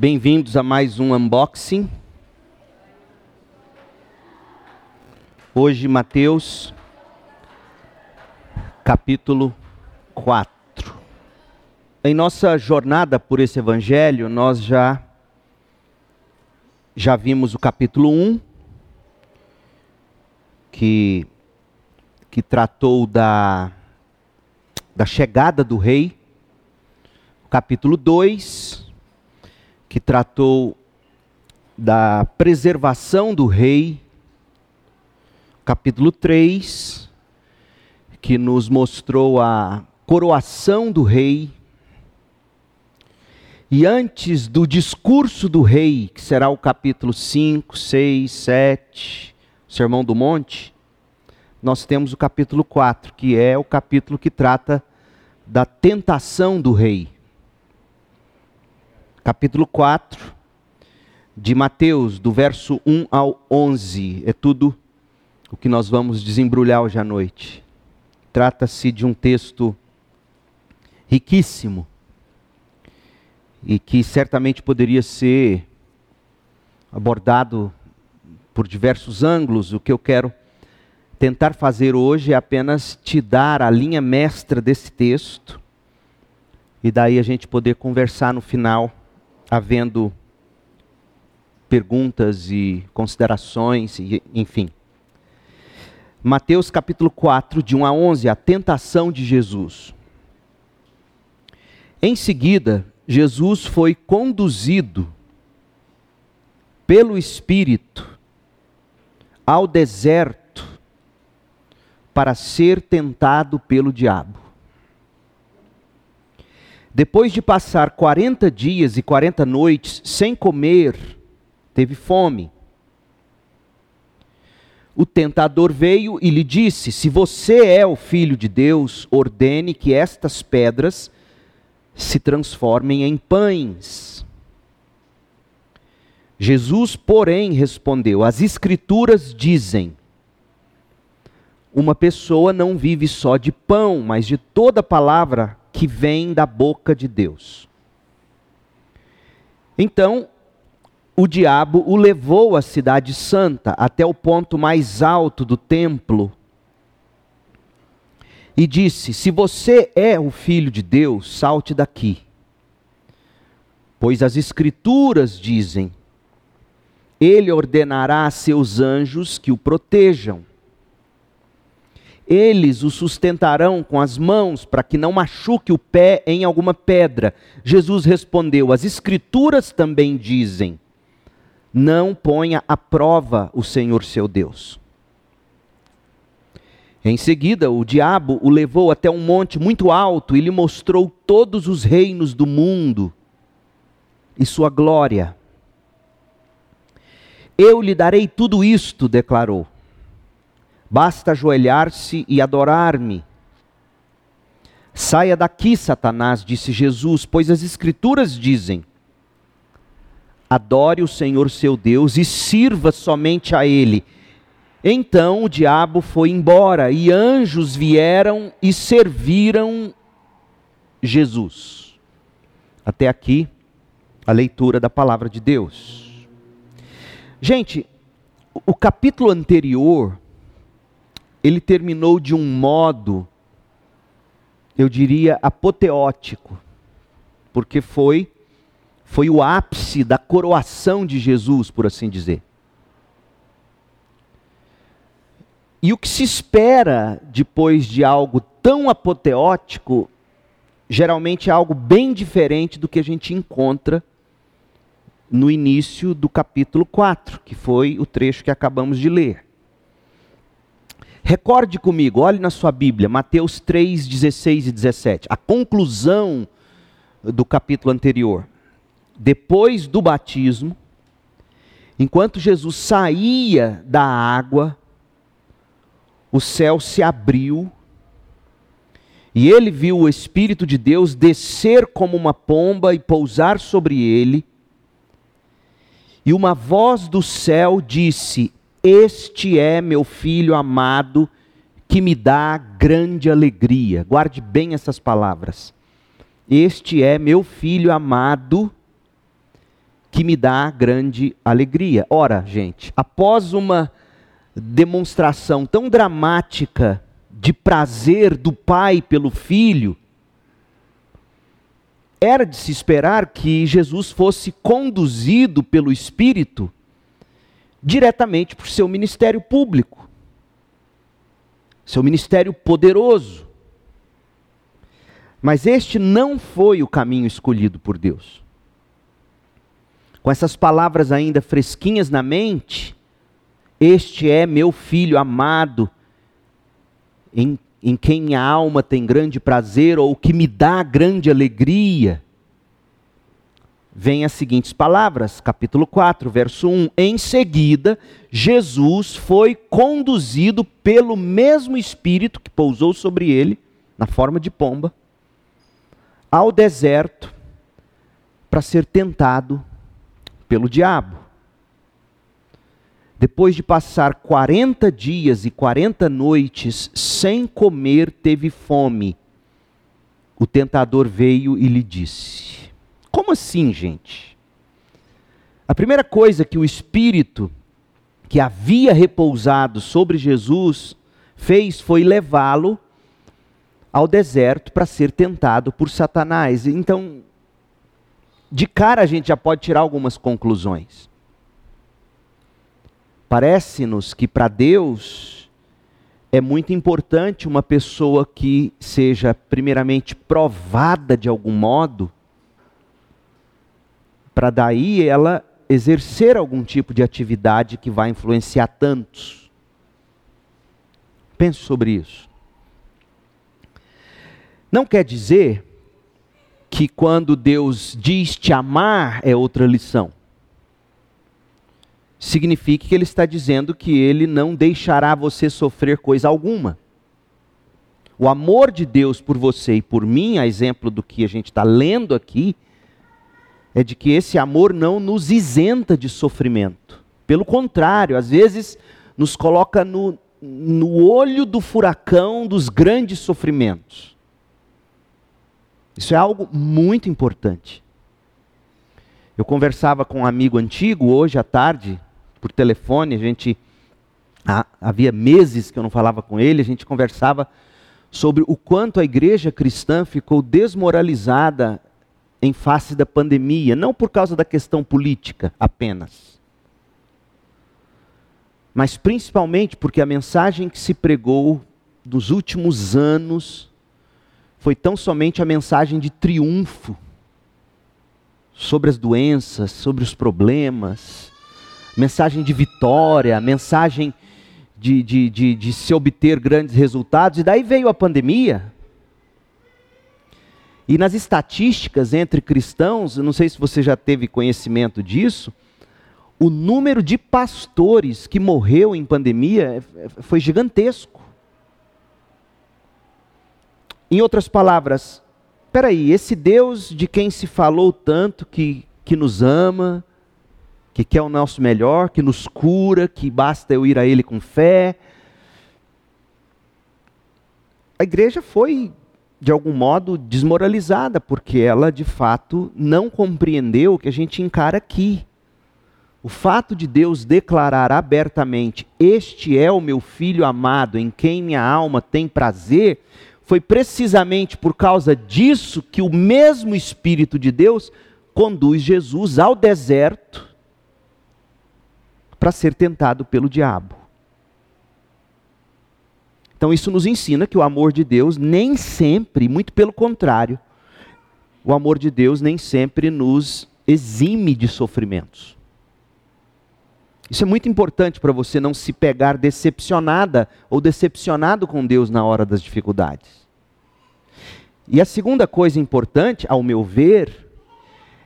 Bem-vindos a mais um unboxing. Hoje, Mateus, capítulo 4. Em nossa jornada por esse evangelho, nós já já vimos o capítulo 1, que que tratou da da chegada do rei. O capítulo 2, que tratou da preservação do rei. Capítulo 3, que nos mostrou a coroação do rei. E antes do discurso do rei, que será o capítulo 5, 6, 7, Sermão do Monte, nós temos o capítulo 4, que é o capítulo que trata da tentação do rei capítulo 4 de Mateus, do verso 1 ao 11. É tudo o que nós vamos desembrulhar hoje à noite. Trata-se de um texto riquíssimo e que certamente poderia ser abordado por diversos ângulos. O que eu quero tentar fazer hoje é apenas te dar a linha mestra desse texto e daí a gente poder conversar no final havendo perguntas e considerações, e, enfim. Mateus capítulo 4, de 1 a 11, a tentação de Jesus. Em seguida, Jesus foi conduzido pelo Espírito ao deserto para ser tentado pelo diabo. Depois de passar 40 dias e 40 noites sem comer, teve fome. O tentador veio e lhe disse: Se você é o filho de Deus, ordene que estas pedras se transformem em pães. Jesus, porém, respondeu: As Escrituras dizem: Uma pessoa não vive só de pão, mas de toda palavra que vem da boca de Deus. Então, o diabo o levou à cidade santa, até o ponto mais alto do templo, e disse: Se você é o filho de Deus, salte daqui. Pois as Escrituras dizem: Ele ordenará a seus anjos que o protejam eles o sustentarão com as mãos para que não machuque o pé em alguma pedra. Jesus respondeu: As Escrituras também dizem: Não ponha à prova o Senhor seu Deus. Em seguida, o diabo o levou até um monte muito alto e lhe mostrou todos os reinos do mundo e sua glória. Eu lhe darei tudo isto, declarou Basta ajoelhar-se e adorar-me. Saia daqui, Satanás, disse Jesus, pois as Escrituras dizem: Adore o Senhor seu Deus e sirva somente a Ele. Então o diabo foi embora e anjos vieram e serviram Jesus. Até aqui a leitura da palavra de Deus. Gente, o capítulo anterior ele terminou de um modo, eu diria, apoteótico, porque foi foi o ápice da coroação de Jesus, por assim dizer. E o que se espera depois de algo tão apoteótico, geralmente é algo bem diferente do que a gente encontra no início do capítulo 4, que foi o trecho que acabamos de ler. Recorde comigo, olhe na sua Bíblia, Mateus 3, 16 e 17. A conclusão do capítulo anterior. Depois do batismo, enquanto Jesus saía da água, o céu se abriu e ele viu o Espírito de Deus descer como uma pomba e pousar sobre ele. E uma voz do céu disse: este é meu filho amado, que me dá grande alegria. Guarde bem essas palavras. Este é meu filho amado, que me dá grande alegria. Ora, gente, após uma demonstração tão dramática de prazer do pai pelo filho, era de se esperar que Jesus fosse conduzido pelo Espírito diretamente para o seu ministério público, seu ministério poderoso. Mas este não foi o caminho escolhido por Deus. Com essas palavras ainda fresquinhas na mente, este é meu filho amado, em, em quem minha alma tem grande prazer, ou que me dá grande alegria. Vem as seguintes palavras, capítulo 4, verso 1. Em seguida, Jesus foi conduzido pelo mesmo Espírito que pousou sobre ele, na forma de pomba, ao deserto, para ser tentado pelo diabo. Depois de passar 40 dias e 40 noites sem comer, teve fome. O tentador veio e lhe disse: Como assim, gente? A primeira coisa que o Espírito que havia repousado sobre Jesus fez foi levá-lo ao deserto para ser tentado por Satanás. Então, de cara a gente já pode tirar algumas conclusões. Parece-nos que para Deus é muito importante uma pessoa que seja, primeiramente, provada de algum modo, para daí ela exercer algum tipo de atividade que vai influenciar tantos. Pense sobre isso. Não quer dizer que quando Deus diz te amar é outra lição signifique que ele está dizendo que ele não deixará você sofrer coisa alguma. O amor de Deus por você e por mim, a exemplo do que a gente está lendo aqui, é de que esse amor não nos isenta de sofrimento. Pelo contrário, às vezes nos coloca no, no olho do furacão dos grandes sofrimentos. Isso é algo muito importante. Eu conversava com um amigo antigo hoje à tarde, por telefone, a gente havia meses que eu não falava com ele, a gente conversava sobre o quanto a igreja cristã ficou desmoralizada em face da pandemia, não por causa da questão política apenas, mas principalmente porque a mensagem que se pregou nos últimos anos foi tão somente a mensagem de triunfo sobre as doenças, sobre os problemas, mensagem de vitória, mensagem de, de, de, de se obter grandes resultados, e daí veio a pandemia. E nas estatísticas entre cristãos, não sei se você já teve conhecimento disso, o número de pastores que morreu em pandemia foi gigantesco. Em outras palavras, peraí, esse Deus de quem se falou tanto, que, que nos ama, que quer o nosso melhor, que nos cura, que basta eu ir a Ele com fé. A igreja foi, de algum modo, desmoralizada, porque ela, de fato, não compreendeu o que a gente encara aqui. O fato de Deus declarar abertamente: Este é o meu filho amado, em quem minha alma tem prazer, foi precisamente por causa disso que o mesmo Espírito de Deus conduz Jesus ao deserto para ser tentado pelo diabo. Então isso nos ensina que o amor de Deus nem sempre, muito pelo contrário, o amor de Deus nem sempre nos exime de sofrimentos. Isso é muito importante para você não se pegar decepcionada ou decepcionado com Deus na hora das dificuldades. E a segunda coisa importante, ao meu ver,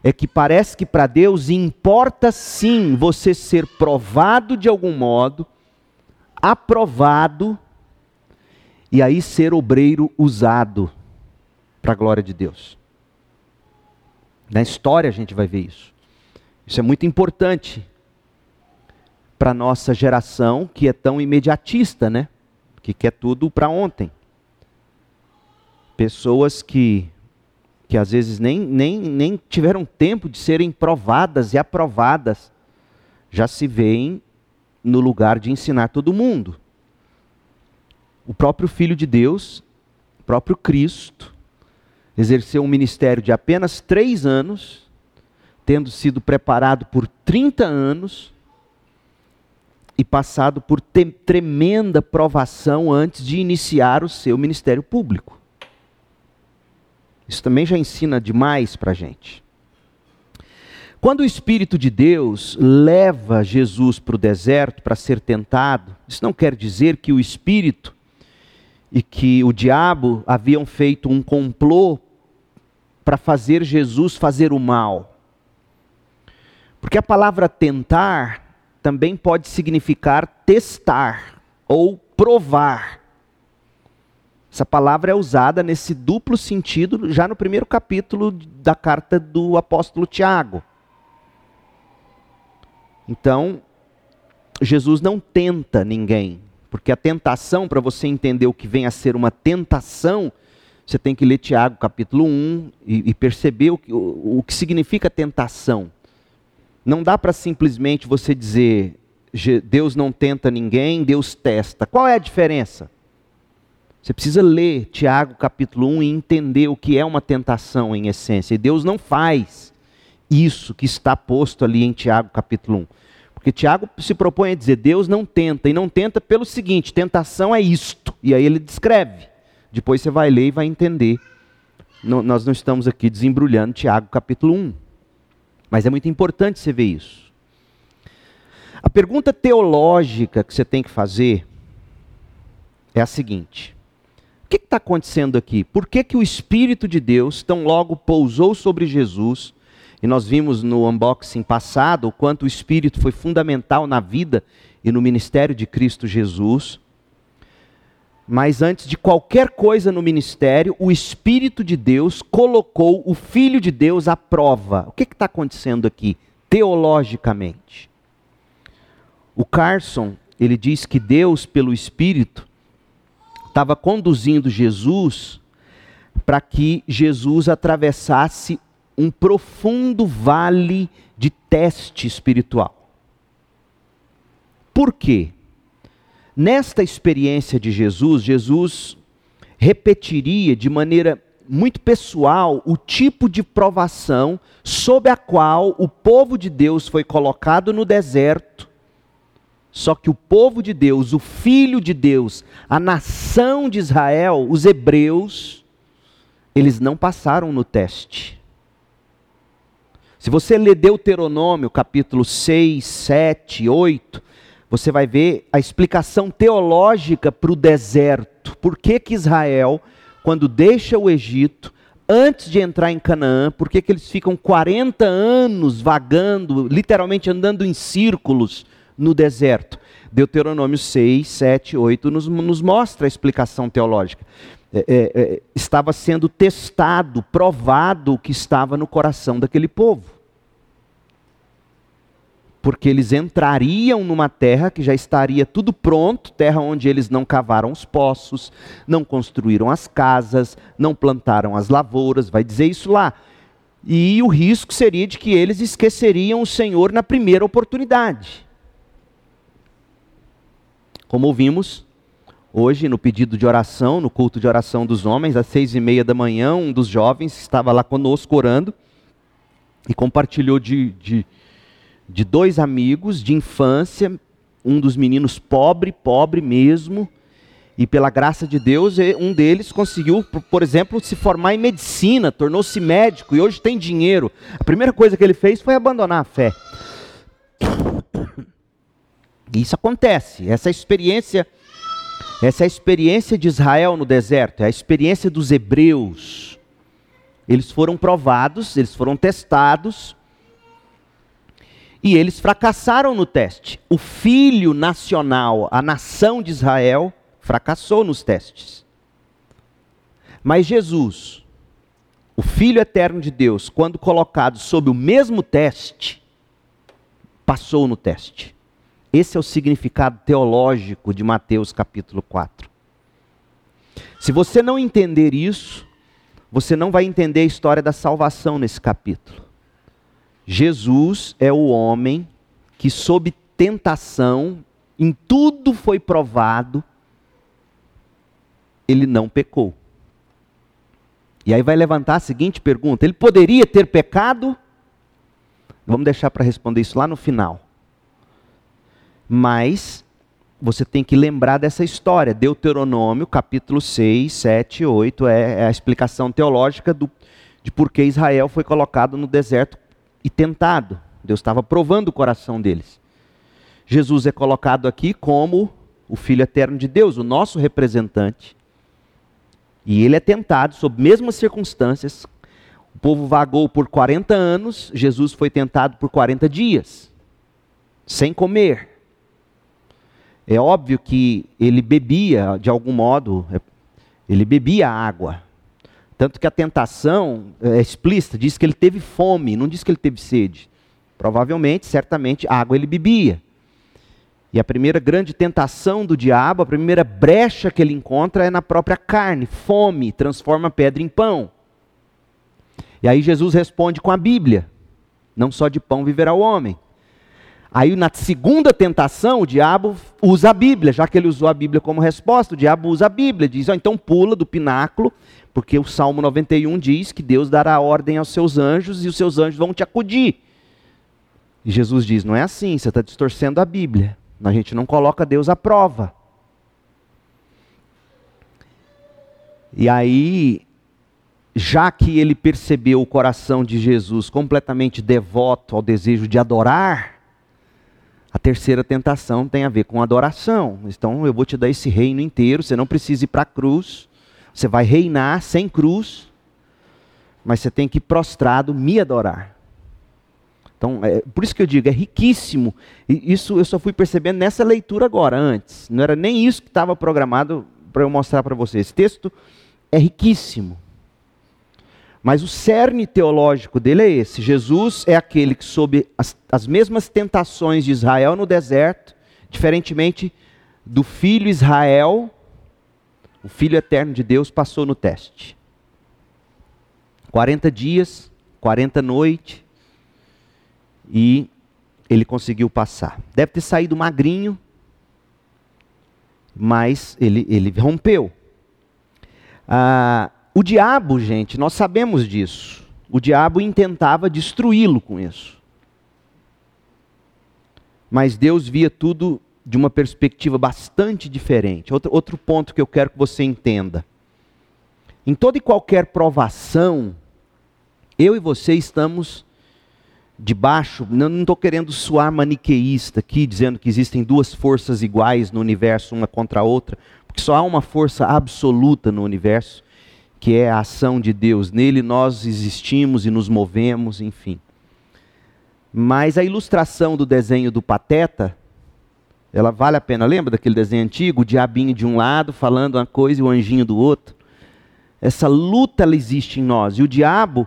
é que parece que para Deus importa sim você ser provado de algum modo, aprovado, e aí ser obreiro usado para a glória de Deus. Na história a gente vai ver isso. Isso é muito importante para a nossa geração que é tão imediatista, né? Que quer tudo para ontem. Pessoas que que às vezes nem, nem, nem tiveram tempo de serem provadas e aprovadas, já se veem no lugar de ensinar todo mundo. O próprio Filho de Deus, o próprio Cristo, exerceu um ministério de apenas três anos, tendo sido preparado por 30 anos e passado por tremenda provação antes de iniciar o seu ministério público. Isso também já ensina demais para a gente. Quando o Espírito de Deus leva Jesus para o deserto para ser tentado, isso não quer dizer que o Espírito e que o diabo haviam feito um complô para fazer Jesus fazer o mal. Porque a palavra tentar também pode significar testar ou provar. Essa palavra é usada nesse duplo sentido já no primeiro capítulo da carta do apóstolo Tiago. Então, Jesus não tenta ninguém, porque a tentação, para você entender o que vem a ser uma tentação, você tem que ler Tiago capítulo 1 e, e perceber o, o, o que significa tentação. Não dá para simplesmente você dizer, Deus não tenta ninguém, Deus testa. Qual é a diferença? Você precisa ler Tiago capítulo 1 e entender o que é uma tentação em essência. E Deus não faz isso que está posto ali em Tiago capítulo 1. Porque Tiago se propõe a dizer: Deus não tenta, e não tenta pelo seguinte: tentação é isto. E aí ele descreve. Depois você vai ler e vai entender. Não, nós não estamos aqui desembrulhando Tiago capítulo 1. Mas é muito importante você ver isso. A pergunta teológica que você tem que fazer é a seguinte: o que está acontecendo aqui? Por que, que o Espírito de Deus tão logo pousou sobre Jesus? E nós vimos no unboxing passado o quanto o Espírito foi fundamental na vida e no ministério de Cristo Jesus. Mas antes de qualquer coisa no ministério, o Espírito de Deus colocou o Filho de Deus à prova. O que está acontecendo aqui, teologicamente? O Carson, ele diz que Deus, pelo Espírito, estava conduzindo Jesus para que Jesus atravessasse um profundo vale de teste espiritual. Por quê? Nesta experiência de Jesus, Jesus repetiria de maneira muito pessoal o tipo de provação sob a qual o povo de Deus foi colocado no deserto. Só que o povo de Deus, o filho de Deus, a nação de Israel, os hebreus, eles não passaram no teste. Se você ler Deuteronômio, capítulo 6, 7, 8, você vai ver a explicação teológica para o deserto. Por que, que Israel, quando deixa o Egito, antes de entrar em Canaã, por que, que eles ficam 40 anos vagando, literalmente andando em círculos no deserto? Deuteronômio 6, 7, 8 nos, nos mostra a explicação teológica. É, é, é, estava sendo testado, provado o que estava no coração daquele povo porque eles entrariam numa terra que já estaria tudo pronto, terra onde eles não cavaram os poços, não construíram as casas, não plantaram as lavouras, vai dizer isso lá. E o risco seria de que eles esqueceriam o Senhor na primeira oportunidade. Como ouvimos hoje no pedido de oração, no culto de oração dos homens, às seis e meia da manhã, um dos jovens estava lá conosco orando e compartilhou de, de de dois amigos de infância, um dos meninos pobre, pobre mesmo, e pela graça de Deus, um deles conseguiu, por exemplo, se formar em medicina, tornou-se médico e hoje tem dinheiro. A primeira coisa que ele fez foi abandonar a fé. E isso acontece. Essa experiência, essa experiência de Israel no deserto, é a experiência dos hebreus. Eles foram provados, eles foram testados, e eles fracassaram no teste. O filho nacional, a nação de Israel, fracassou nos testes. Mas Jesus, o Filho eterno de Deus, quando colocado sob o mesmo teste, passou no teste. Esse é o significado teológico de Mateus capítulo 4. Se você não entender isso, você não vai entender a história da salvação nesse capítulo. Jesus é o homem que, sob tentação, em tudo foi provado, ele não pecou. E aí vai levantar a seguinte pergunta: ele poderia ter pecado? Vamos deixar para responder isso lá no final. Mas você tem que lembrar dessa história. Deuteronômio, capítulo 6, 7, 8, é, é a explicação teológica do, de por que Israel foi colocado no deserto e tentado. Deus estava provando o coração deles. Jesus é colocado aqui como o Filho eterno de Deus, o nosso representante. E ele é tentado sob mesmas circunstâncias. O povo vagou por 40 anos, Jesus foi tentado por 40 dias, sem comer. É óbvio que ele bebia, de algum modo, é, ele bebia água. Tanto que a tentação é explícita, diz que ele teve fome, não diz que ele teve sede. Provavelmente, certamente, água ele bebia. E a primeira grande tentação do diabo, a primeira brecha que ele encontra é na própria carne. Fome transforma pedra em pão. E aí Jesus responde com a Bíblia: Não só de pão viverá o homem. Aí na segunda tentação, o diabo usa a Bíblia, já que ele usou a Bíblia como resposta, o diabo usa a Bíblia, diz: oh, então pula do pináculo, porque o Salmo 91 diz que Deus dará ordem aos seus anjos e os seus anjos vão te acudir. E Jesus diz: não é assim, você está distorcendo a Bíblia. A gente não coloca Deus à prova. E aí, já que ele percebeu o coração de Jesus completamente devoto ao desejo de adorar, a terceira tentação tem a ver com adoração. Então eu vou te dar esse reino inteiro, você não precisa ir para a cruz, você vai reinar sem cruz, mas você tem que prostrado me adorar. Então, é, por isso que eu digo, é riquíssimo. E isso eu só fui percebendo nessa leitura agora, antes. Não era nem isso que estava programado para eu mostrar para vocês. Esse texto é riquíssimo. Mas o cerne teológico dele é esse: Jesus é aquele que, sob as, as mesmas tentações de Israel no deserto, diferentemente do filho Israel, o filho eterno de Deus passou no teste. 40 dias, 40 noites, e ele conseguiu passar. Deve ter saído magrinho, mas ele, ele rompeu. Ah, o diabo, gente, nós sabemos disso. O diabo intentava destruí-lo com isso. Mas Deus via tudo de uma perspectiva bastante diferente. Outro, outro ponto que eu quero que você entenda. Em toda e qualquer provação, eu e você estamos debaixo, não estou querendo soar maniqueísta aqui, dizendo que existem duas forças iguais no universo, uma contra a outra, porque só há uma força absoluta no universo, que é a ação de Deus. Nele nós existimos e nos movemos, enfim. Mas a ilustração do desenho do Pateta, ela vale a pena. Lembra daquele desenho antigo? O diabinho de um lado falando uma coisa e o anjinho do outro? Essa luta ela existe em nós. E o diabo,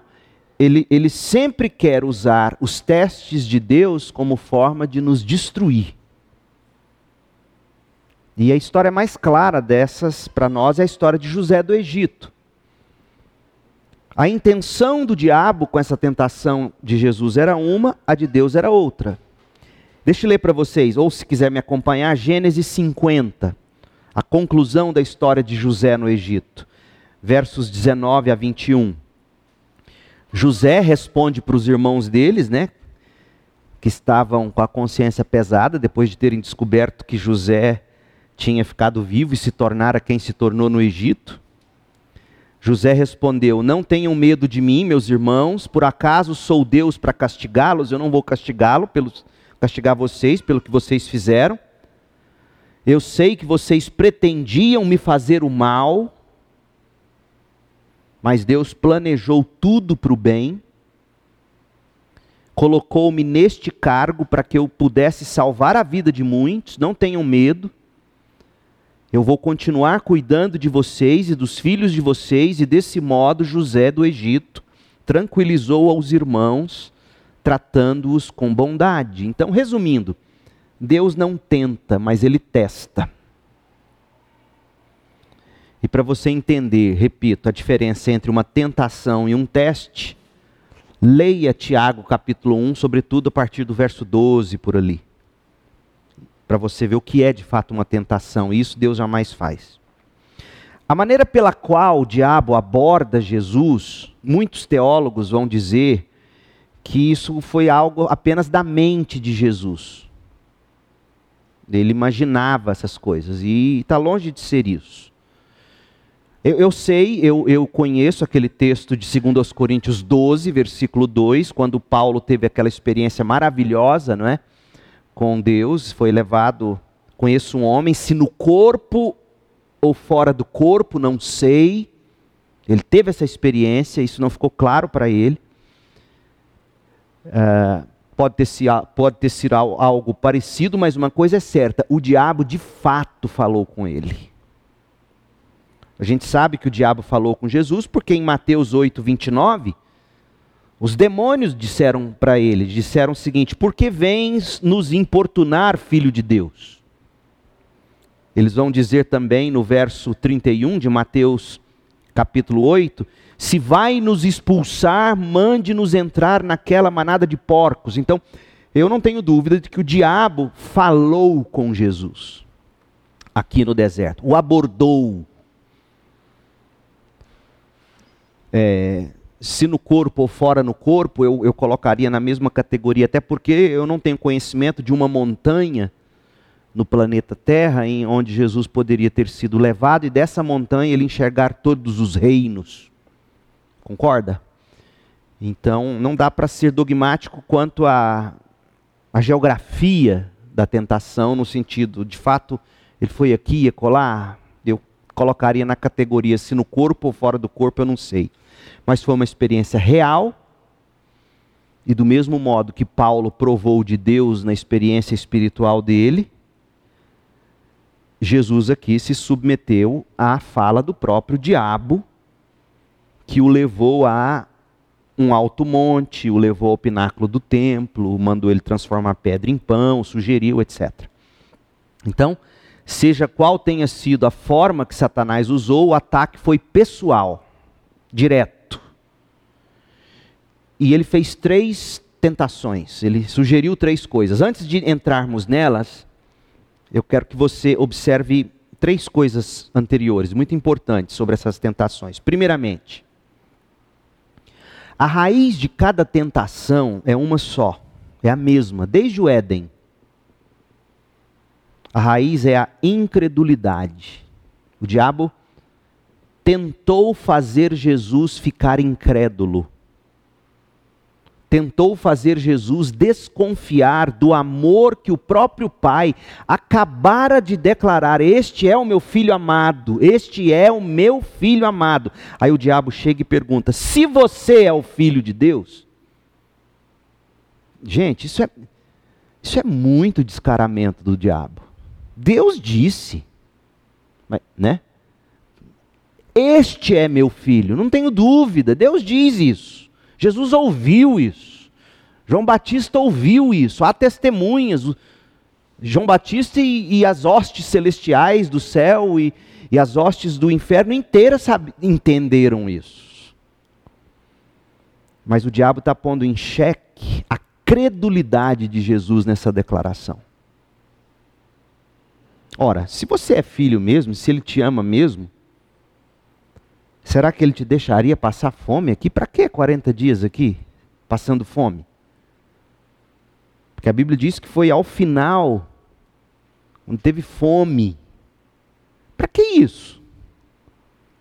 ele, ele sempre quer usar os testes de Deus como forma de nos destruir. E a história mais clara dessas para nós é a história de José do Egito. A intenção do diabo com essa tentação de Jesus era uma, a de Deus era outra. Deixa eu ler para vocês, ou se quiser me acompanhar, Gênesis 50, a conclusão da história de José no Egito, versos 19 a 21. José responde para os irmãos deles, né? Que estavam com a consciência pesada depois de terem descoberto que José tinha ficado vivo e se tornara quem se tornou no Egito. José respondeu: Não tenham medo de mim, meus irmãos, por acaso sou Deus para castigá-los? Eu não vou castigá-lo, castigar vocês pelo que vocês fizeram. Eu sei que vocês pretendiam me fazer o mal, mas Deus planejou tudo para o bem, colocou-me neste cargo para que eu pudesse salvar a vida de muitos, não tenham medo. Eu vou continuar cuidando de vocês e dos filhos de vocês, e desse modo José do Egito tranquilizou aos irmãos, tratando-os com bondade. Então, resumindo, Deus não tenta, mas ele testa. E para você entender, repito, a diferença entre uma tentação e um teste, leia Tiago capítulo 1, sobretudo a partir do verso 12 por ali. Para você ver o que é de fato uma tentação. E isso Deus jamais faz. A maneira pela qual o diabo aborda Jesus, muitos teólogos vão dizer que isso foi algo apenas da mente de Jesus. Ele imaginava essas coisas e está longe de ser isso. Eu, eu sei, eu, eu, conheço aquele texto de 2 Coríntios 12, versículo 2, quando Paulo teve aquela experiência maravilhosa, não é? Com Deus, foi levado. Conheço um homem, se no corpo ou fora do corpo, não sei. Ele teve essa experiência, isso não ficou claro para ele. Uh, pode, ter sido, pode ter sido algo parecido, mas uma coisa é certa: o diabo de fato falou com ele. A gente sabe que o diabo falou com Jesus, porque em Mateus 8, 29, os demônios disseram para ele: disseram o seguinte: Por que vens nos importunar, filho de Deus? Eles vão dizer também no verso 31 de Mateus capítulo 8: Se vai nos expulsar, mande-nos entrar naquela manada de porcos. Então, eu não tenho dúvida de que o diabo falou com Jesus aqui no deserto, o abordou. É, se no corpo ou fora no corpo, eu, eu colocaria na mesma categoria, até porque eu não tenho conhecimento de uma montanha no planeta Terra, em onde Jesus poderia ter sido levado e dessa montanha ele enxergar todos os reinos. Concorda? Então, não dá para ser dogmático quanto à a, a, geografia da tentação, no sentido, de fato, ele foi aqui e colar. Eu colocaria na categoria se no corpo ou fora do corpo, eu não sei. Mas foi uma experiência real. E do mesmo modo que Paulo provou de Deus na experiência espiritual dele, Jesus aqui se submeteu à fala do próprio diabo, que o levou a um alto monte, o levou ao pináculo do templo, mandou ele transformar pedra em pão, sugeriu, etc. Então, seja qual tenha sido a forma que Satanás usou, o ataque foi pessoal, direto. E ele fez três tentações, ele sugeriu três coisas. Antes de entrarmos nelas, eu quero que você observe três coisas anteriores, muito importantes, sobre essas tentações. Primeiramente, a raiz de cada tentação é uma só, é a mesma, desde o Éden. A raiz é a incredulidade. O diabo tentou fazer Jesus ficar incrédulo tentou fazer Jesus desconfiar do amor que o próprio Pai acabara de declarar: Este é o meu filho amado, este é o meu filho amado. Aí o diabo chega e pergunta: Se você é o filho de Deus? Gente, isso é, isso é muito descaramento do diabo. Deus disse, né? Este é meu filho, não tenho dúvida, Deus diz isso. Jesus ouviu isso. João Batista ouviu isso. Há testemunhas. João Batista e, e as hostes celestiais do céu e, e as hostes do inferno inteiras sabe, entenderam isso. Mas o diabo está pondo em xeque a credulidade de Jesus nessa declaração. Ora, se você é filho mesmo, se ele te ama mesmo, Será que ele te deixaria passar fome aqui? Para que 40 dias aqui, passando fome? Porque a Bíblia diz que foi ao final, quando teve fome. Para que isso?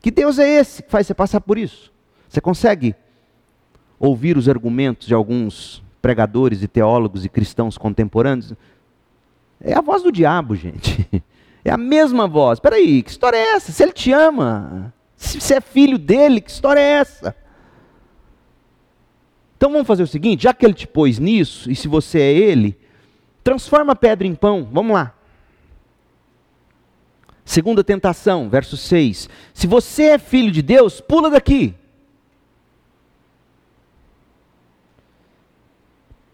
Que Deus é esse que faz você passar por isso? Você consegue ouvir os argumentos de alguns pregadores e teólogos e cristãos contemporâneos? É a voz do diabo, gente. É a mesma voz. Espera aí, que história é essa? Se ele te ama, se você é filho dele, que história é essa? Então vamos fazer o seguinte: já que ele te pôs nisso, e se você é ele, transforma a pedra em pão. Vamos lá. Segunda tentação, verso 6. Se você é filho de Deus, pula daqui.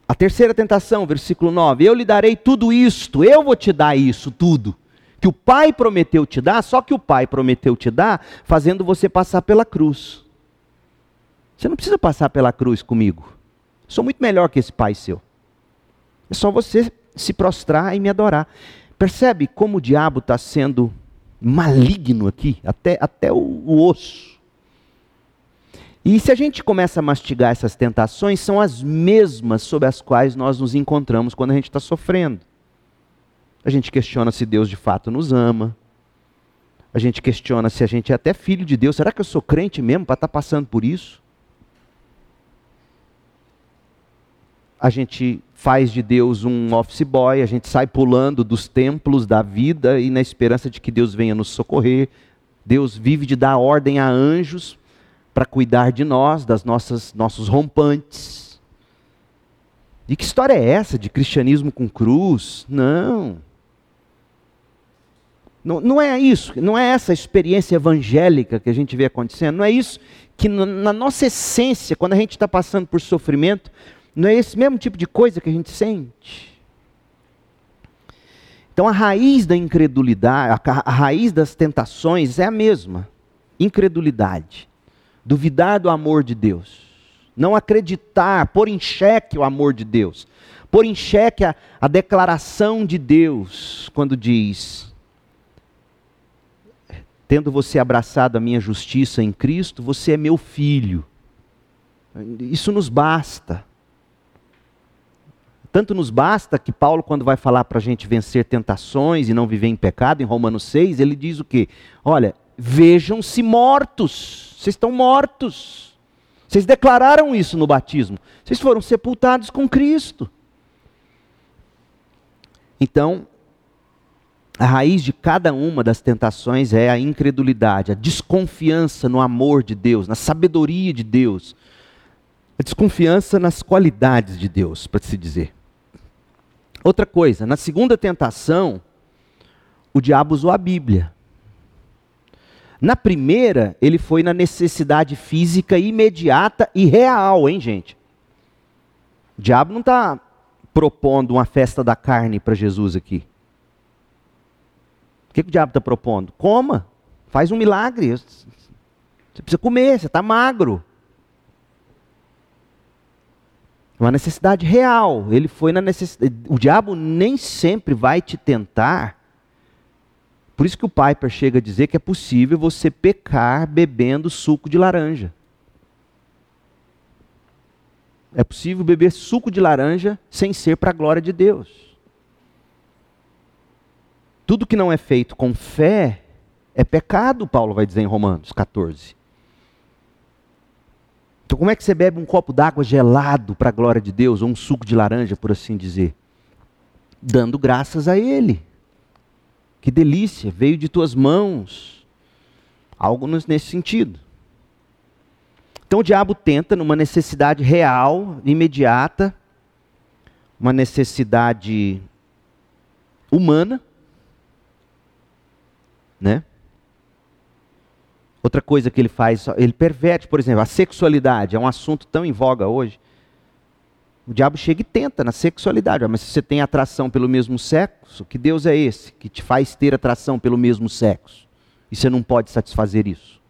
A terceira tentação, versículo 9: Eu lhe darei tudo isto, eu vou te dar isso tudo que o Pai prometeu te dar, só que o Pai prometeu te dar fazendo você passar pela cruz. Você não precisa passar pela cruz comigo. Sou muito melhor que esse Pai seu. É só você se prostrar e me adorar. Percebe como o diabo está sendo maligno aqui, até, até o, o osso. E se a gente começa a mastigar essas tentações, são as mesmas sobre as quais nós nos encontramos quando a gente está sofrendo. A gente questiona se Deus de fato nos ama. A gente questiona se a gente é até filho de Deus. Será que eu sou crente mesmo para estar tá passando por isso? A gente faz de Deus um office boy, a gente sai pulando dos templos da vida e na esperança de que Deus venha nos socorrer. Deus vive de dar ordem a anjos para cuidar de nós, das nossas nossos rompantes. E que história é essa de cristianismo com cruz? Não. Não, não é isso, não é essa experiência evangélica que a gente vê acontecendo, não é isso que na nossa essência, quando a gente está passando por sofrimento, não é esse mesmo tipo de coisa que a gente sente? Então a raiz da incredulidade, a, raiz das tentações é a mesma: incredulidade, duvidar do amor de Deus, não acreditar, pôr em xeque o amor de Deus, pôr em xeque a, a declaração de Deus quando diz: Tendo você abraçado a minha justiça em Cristo, você é meu filho. Isso nos basta. Tanto nos basta que Paulo, quando vai falar para a gente vencer tentações e não viver em pecado, em Romanos 6, ele diz o quê? Olha, vejam-se mortos, vocês estão mortos. Vocês declararam isso no batismo. Vocês foram sepultados com Cristo. Então, a raiz de cada uma das tentações é a incredulidade, a desconfiança no amor de Deus, na sabedoria de Deus, a desconfiança nas qualidades de Deus, para se dizer. Outra coisa, na segunda tentação, o diabo usou a Bíblia. Na primeira, ele foi na necessidade física imediata e real, hein, gente? O diabo não está propondo uma festa da carne para Jesus aqui. O que, que o diabo está propondo? Coma, faz um milagre. Você precisa comer, você está magro. Uma necessidade real. Ele foi na necessidade. O diabo nem sempre vai te tentar. Por isso que o Piper chega a dizer que é possível você pecar bebendo suco de laranja. É possível beber suco de laranja sem ser para a glória de Deus. Tudo que não é feito com fé é pecado, Paulo vai dizer em Romanos 14. Então, como é que você bebe um copo d'água gelado para a glória de Deus, ou um suco de laranja, por assim dizer? Dando graças a Ele. Que delícia, veio de tuas mãos. Algo nesse sentido. Então o diabo tenta, numa necessidade real, imediata, uma necessidade humana, né? Outra coisa que ele faz, ele perverte, por exemplo, a sexualidade, é um assunto tão em voga hoje. O diabo chega e tenta na sexualidade, mas se você tem atração pelo mesmo sexo, que Deus é esse que te faz ter atração pelo mesmo sexo? E você não pode satisfazer isso.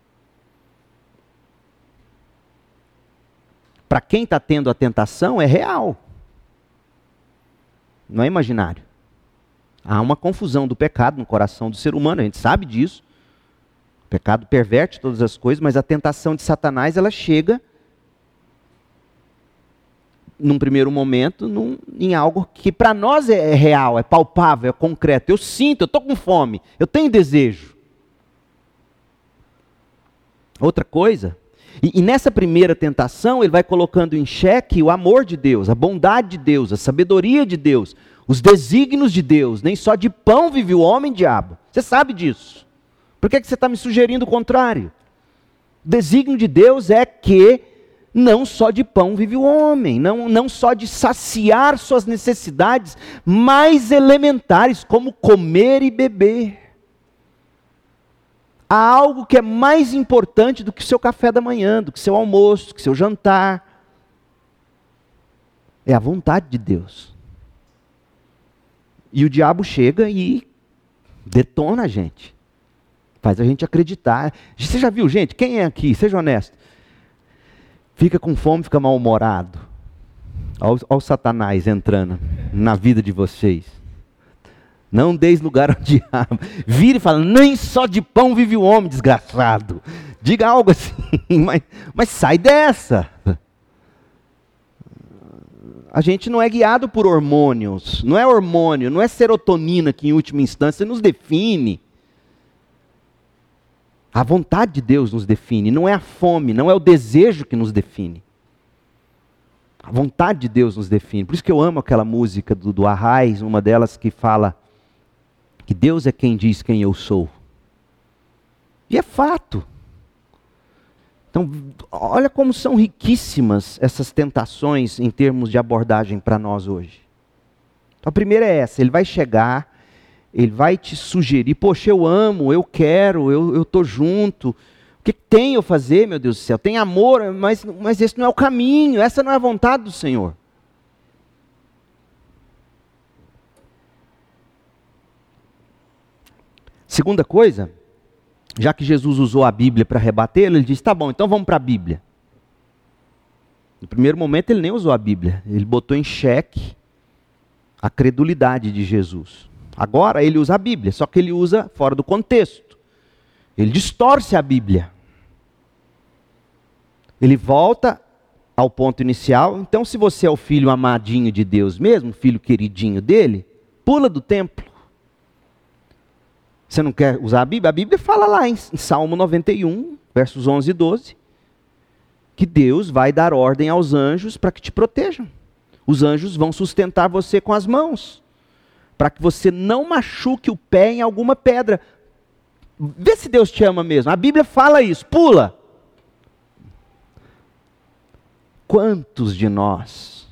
Para quem está tendo a tentação, é real. Não é imaginário. Há uma confusão do pecado no coração do ser humano, a gente sabe disso pecado perverte todas as coisas, mas a tentação de Satanás ela chega num primeiro momento num, em algo que para nós é, é, real, é palpável, é concreto. Eu sinto, eu estou com fome, eu tenho desejo. Outra coisa, e, e nessa primeira tentação ele vai colocando em xeque o amor de Deus, a bondade de Deus, a sabedoria de Deus, os desígnios de Deus. Nem só de pão vive o homem, diabo. Você sabe disso. Por que, que você está me sugerindo o contrário? O desígnio de Deus é que não só de pão vive o homem, não, não só de saciar suas necessidades mais elementares, como comer e beber. Há algo que é mais importante do que o seu café da manhã, do que seu almoço, do que seu jantar. É a vontade de Deus. E o diabo chega e Detona a gente. Faz a gente acreditar. Você já viu, gente? Quem é aqui? Seja honesto. Fica com fome, fica mal-humorado. Olha o Satanás entrando na vida de vocês. Não deis lugar ao diabo. Vira e fala: nem só de pão vive o homem, desgraçado. Diga algo assim, mas, mas sai dessa. A gente não é guiado por hormônios, não é hormônio, não é serotonina que em última instância nos define. A vontade de Deus nos define, não é a fome, não é o desejo que nos define. A vontade de Deus nos define. Por isso que eu amo aquela música do, do Arraiz, uma delas que fala que Deus é quem diz quem eu sou. E é fato. Então, olha como são riquíssimas essas tentações em termos de abordagem para nós hoje. Então, a primeira é essa: ele vai chegar, ele vai te sugerir, poxa, eu amo, eu quero, eu estou junto. O que tem eu fazer, meu Deus do céu? Tem amor, mas, mas esse não é o caminho, essa não é a vontade do Senhor. Segunda coisa, já que Jesus usou a Bíblia para rebatê-lo, ele disse: tá bom, então vamos para a Bíblia. No primeiro momento ele nem usou a Bíblia, ele botou em xeque a credulidade de Jesus. Agora ele usa a Bíblia, só que ele usa fora do contexto. Ele distorce a Bíblia. Ele volta ao ponto inicial. Então, se você é o filho amadinho de Deus mesmo, filho queridinho dele, pula do templo. Você não quer usar a Bíblia? A Bíblia fala lá em Salmo 91, versos 11 e 12, que Deus vai dar ordem aos anjos para que te protejam. Os anjos vão sustentar você com as mãos, para que você não machuque o pé em alguma pedra. Vê se Deus te ama mesmo. A Bíblia fala isso, pula. Quantos de nós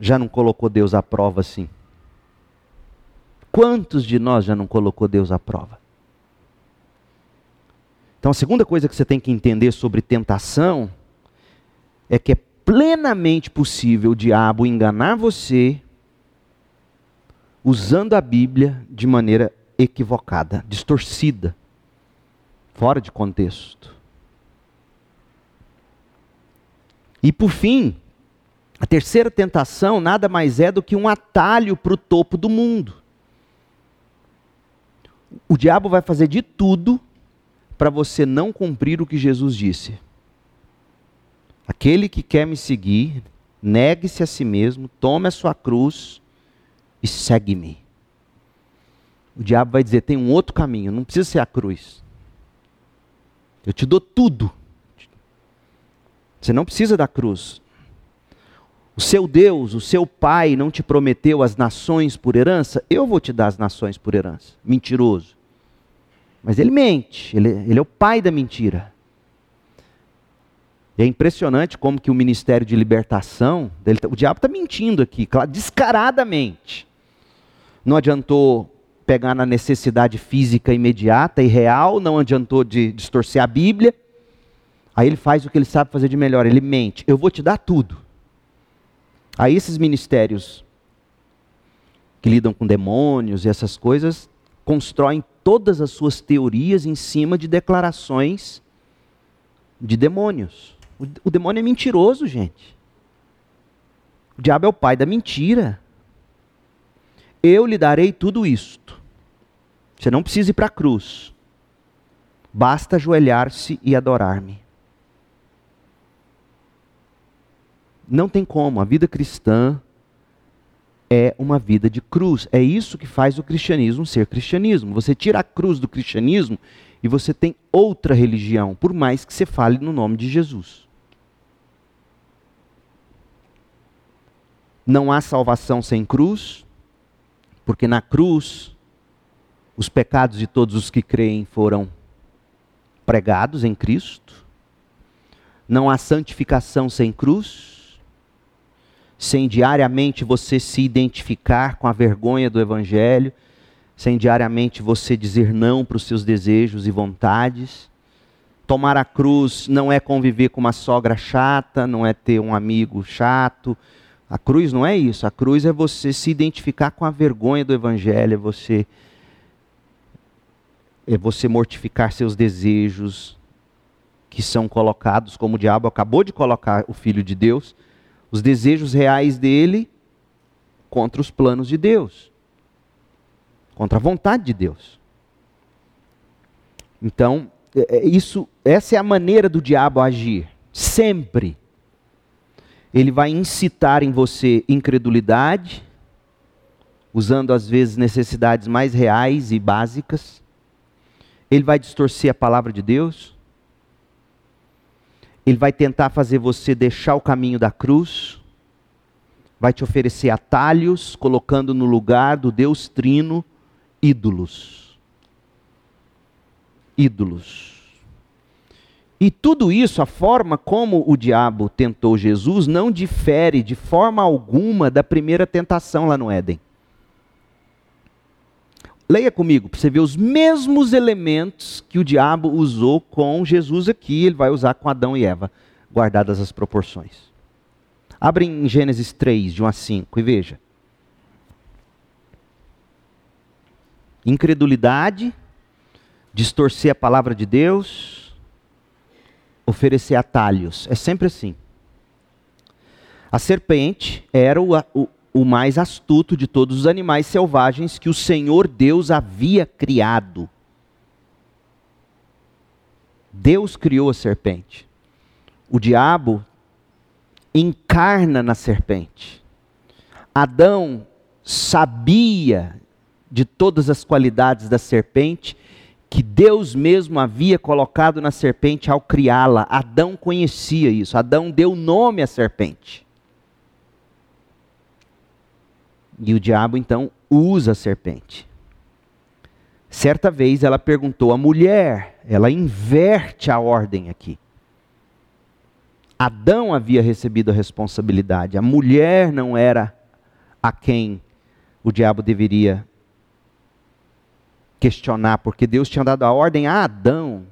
já não colocou Deus à prova assim? Quantos de nós já não colocou Deus à prova? Então, a segunda coisa que você tem que entender sobre tentação é que é plenamente possível o diabo enganar você usando a Bíblia de maneira equivocada, distorcida, fora de contexto. E por fim, a terceira tentação nada mais é do que um atalho para o topo do mundo o diabo vai fazer de tudo para você não cumprir o que Jesus disse. Aquele que quer me seguir, negue-se a si mesmo, tome a sua cruz e segue-me. O diabo vai dizer: tem um outro caminho, não precisa ser a cruz. Eu te dou tudo. Você não precisa da cruz. O seu Deus, o seu Pai, não te prometeu as nações por herança? Eu vou te dar as nações por herança. Mentiroso. Mas ele mente, ele, ele é o pai da mentira. E é impressionante como que o ministério de libertação, dele, o diabo está mentindo aqui, descaradamente. Não adiantou pegar na necessidade física imediata e real, não adiantou de distorcer a Bíblia. Aí ele faz o que ele sabe fazer de melhor, ele mente. Eu vou te dar tudo. Aí esses ministérios que lidam com demônios e essas coisas constroem todas as suas teorias em cima de declarações de demônios. O, o demônio é mentiroso, gente. O diabo é o pai da mentira. Eu lhe darei tudo isto. Você não precisa ir para a cruz. Basta ajoelhar-se e adorar-me. Não tem como. A vida cristã é uma vida de cruz. É isso que faz o cristianismo ser cristianismo. Você tira a cruz do cristianismo e você tem outra religião, por mais que você fale no nome de Jesus. Não há salvação sem cruz, porque na cruz os pecados de todos os que creem foram pregados em Cristo. Não há santificação sem cruz sem diariamente você se identificar com a vergonha do Evangelho, sem diariamente você dizer não para os seus desejos e vontades. Tomar a cruz não é conviver com uma sogra chata, não é ter um amigo chato. A cruz não é isso. A cruz é você se identificar com a vergonha do Evangelho, é você é você mortificar seus desejos que são colocados, como o diabo acabou de colocar o Filho de Deus, os desejos reais dele contra os planos de Deus, contra a vontade de Deus. Então, é, é, isso, essa é a maneira do diabo agir, sempre. Ele vai incitar em você incredulidade, usando às vezes necessidades mais reais e básicas ele vai distorcer a palavra de Deus. Ele vai tentar fazer você deixar o caminho da cruz. Vai te oferecer atalhos, colocando no lugar do Deus Trino ídolos. Ídolos. E tudo isso, a forma como o diabo tentou Jesus, não difere de forma alguma da primeira tentação lá no Éden. Leia comigo, para você ver os mesmos elementos que o diabo usou com Jesus aqui, ele vai usar com Adão e Eva, guardadas as proporções. Abre em Gênesis 3, de 1 a 5, e veja. Incredulidade, distorcer a palavra de Deus, oferecer atalhos. É sempre assim. A serpente era o, o, o mais astuto de todos os animais selvagens que o Senhor Deus havia criado. Deus criou a serpente. O diabo encarna na serpente. Adão sabia de todas as qualidades da serpente que Deus mesmo havia colocado na serpente ao criá-la. Adão conhecia isso. Adão deu nome à serpente. E o diabo então usa a serpente. Certa vez ela perguntou à mulher, ela inverte a ordem aqui. Adão havia recebido a responsabilidade, a mulher não era a quem o diabo deveria questionar, porque Deus tinha dado a ordem a Adão.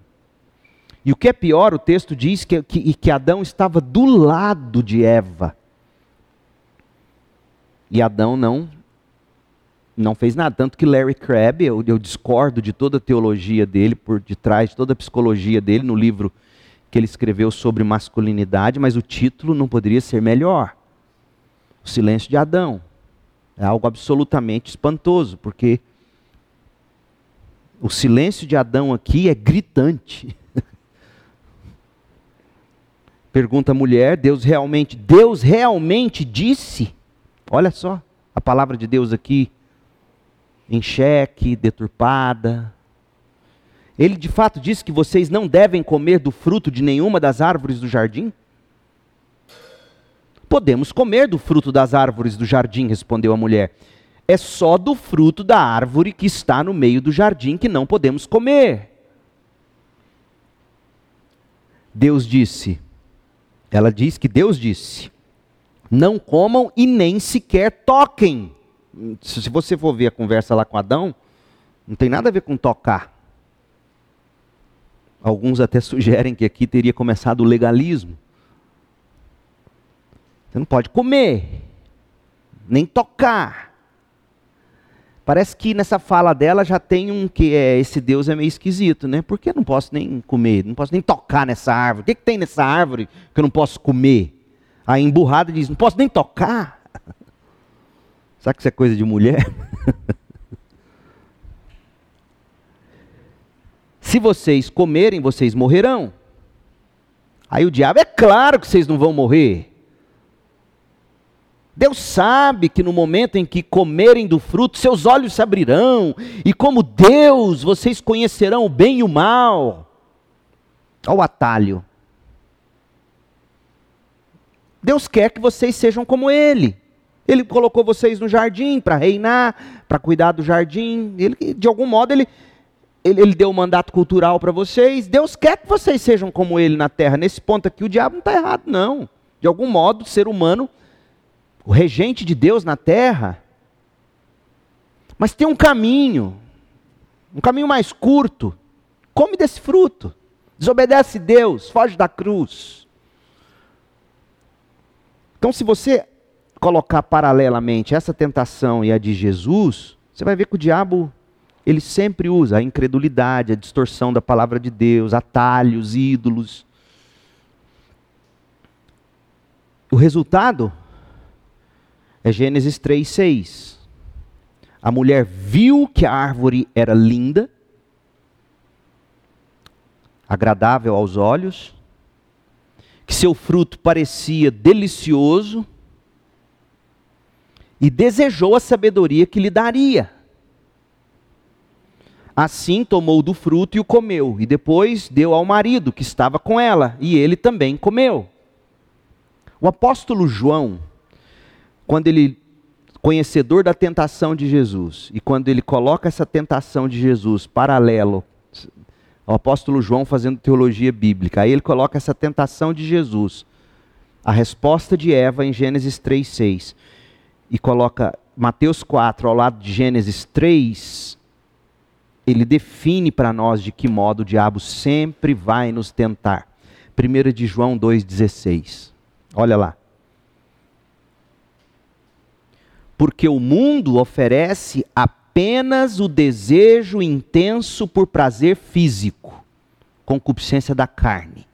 E o que é pior, o texto diz que, que, que Adão estava do lado de Eva. E Adão não não fez nada. Tanto que Larry Crabb, eu, eu, discordo de toda a teologia dele, por detrás de toda a psicologia dele, no livro que ele escreveu sobre masculinidade, mas o título não poderia ser melhor. O silêncio de Adão. É algo absolutamente espantoso, porque o silêncio de Adão aqui é gritante. Pergunta a mulher, Deus realmente, Deus realmente disse Olha só a palavra de Deus aqui, em xeque, deturpada. Ele de fato disse que vocês não devem comer do fruto de nenhuma das árvores do jardim? Podemos comer do fruto das árvores do jardim, respondeu a mulher. É só do fruto da árvore que está no meio do jardim que não podemos comer. Deus disse, ela diz que Deus disse: não comam e nem sequer toquem. Se você for ver a conversa lá com Adão, não tem nada a ver com tocar. Alguns até sugerem que aqui teria começado o legalismo. Você não pode comer, nem tocar. Parece que nessa fala dela já tem um que é esse Deus é meio esquisito, né? Por que eu não posso nem comer, não posso nem tocar nessa árvore? O que, que tem nessa árvore que eu não posso comer? A emburrada diz: Não posso nem tocar. Sabe que isso é coisa de mulher? Se vocês comerem, vocês morrerão. Aí o diabo, é claro que vocês não vão morrer. Deus sabe que no momento em que comerem do fruto, seus olhos se abrirão, e como Deus, vocês conhecerão o bem e o mal. Olha o atalho. Deus quer que vocês sejam como Ele. Ele colocou vocês no jardim para reinar, para cuidar do jardim. Ele, de algum modo, ele, ele, ele deu um mandato cultural para vocês. Deus quer que vocês sejam como Ele na terra. Nesse ponto aqui, o diabo não está errado, não. De algum modo, o ser humano, o regente de Deus na terra. Mas tem um caminho, um caminho mais curto. Come desse fruto. Desobedece Deus, foge da cruz. Então, se você colocar paralelamente essa tentação e a de Jesus, você vai ver que o diabo Ele sempre usa a incredulidade, a distorção da palavra de Deus, atalhos, ídolos. O resultado é Gênesis 3, 6. A mulher viu que a árvore era linda, agradável aos olhos, que seu fruto parecia delicioso e desejou a sabedoria que lhe daria. Assim tomou do fruto e o comeu, e depois deu ao marido que estava com ela, e ele também comeu. O apóstolo João, quando ele, conhecedor da tentação de Jesus, e quando ele coloca essa tentação de Jesus paralelo, o apóstolo João fazendo teologia bíblica, aí ele coloca essa tentação de Jesus, a resposta de Eva em Gênesis 3,6, e coloca Mateus 4 ao lado de Gênesis 3, ele define para nós de que modo o diabo sempre vai nos tentar. 1 de João 2,16. Olha lá. Porque o mundo oferece apenas o desejo intenso por prazer físico, concupiscência da carne.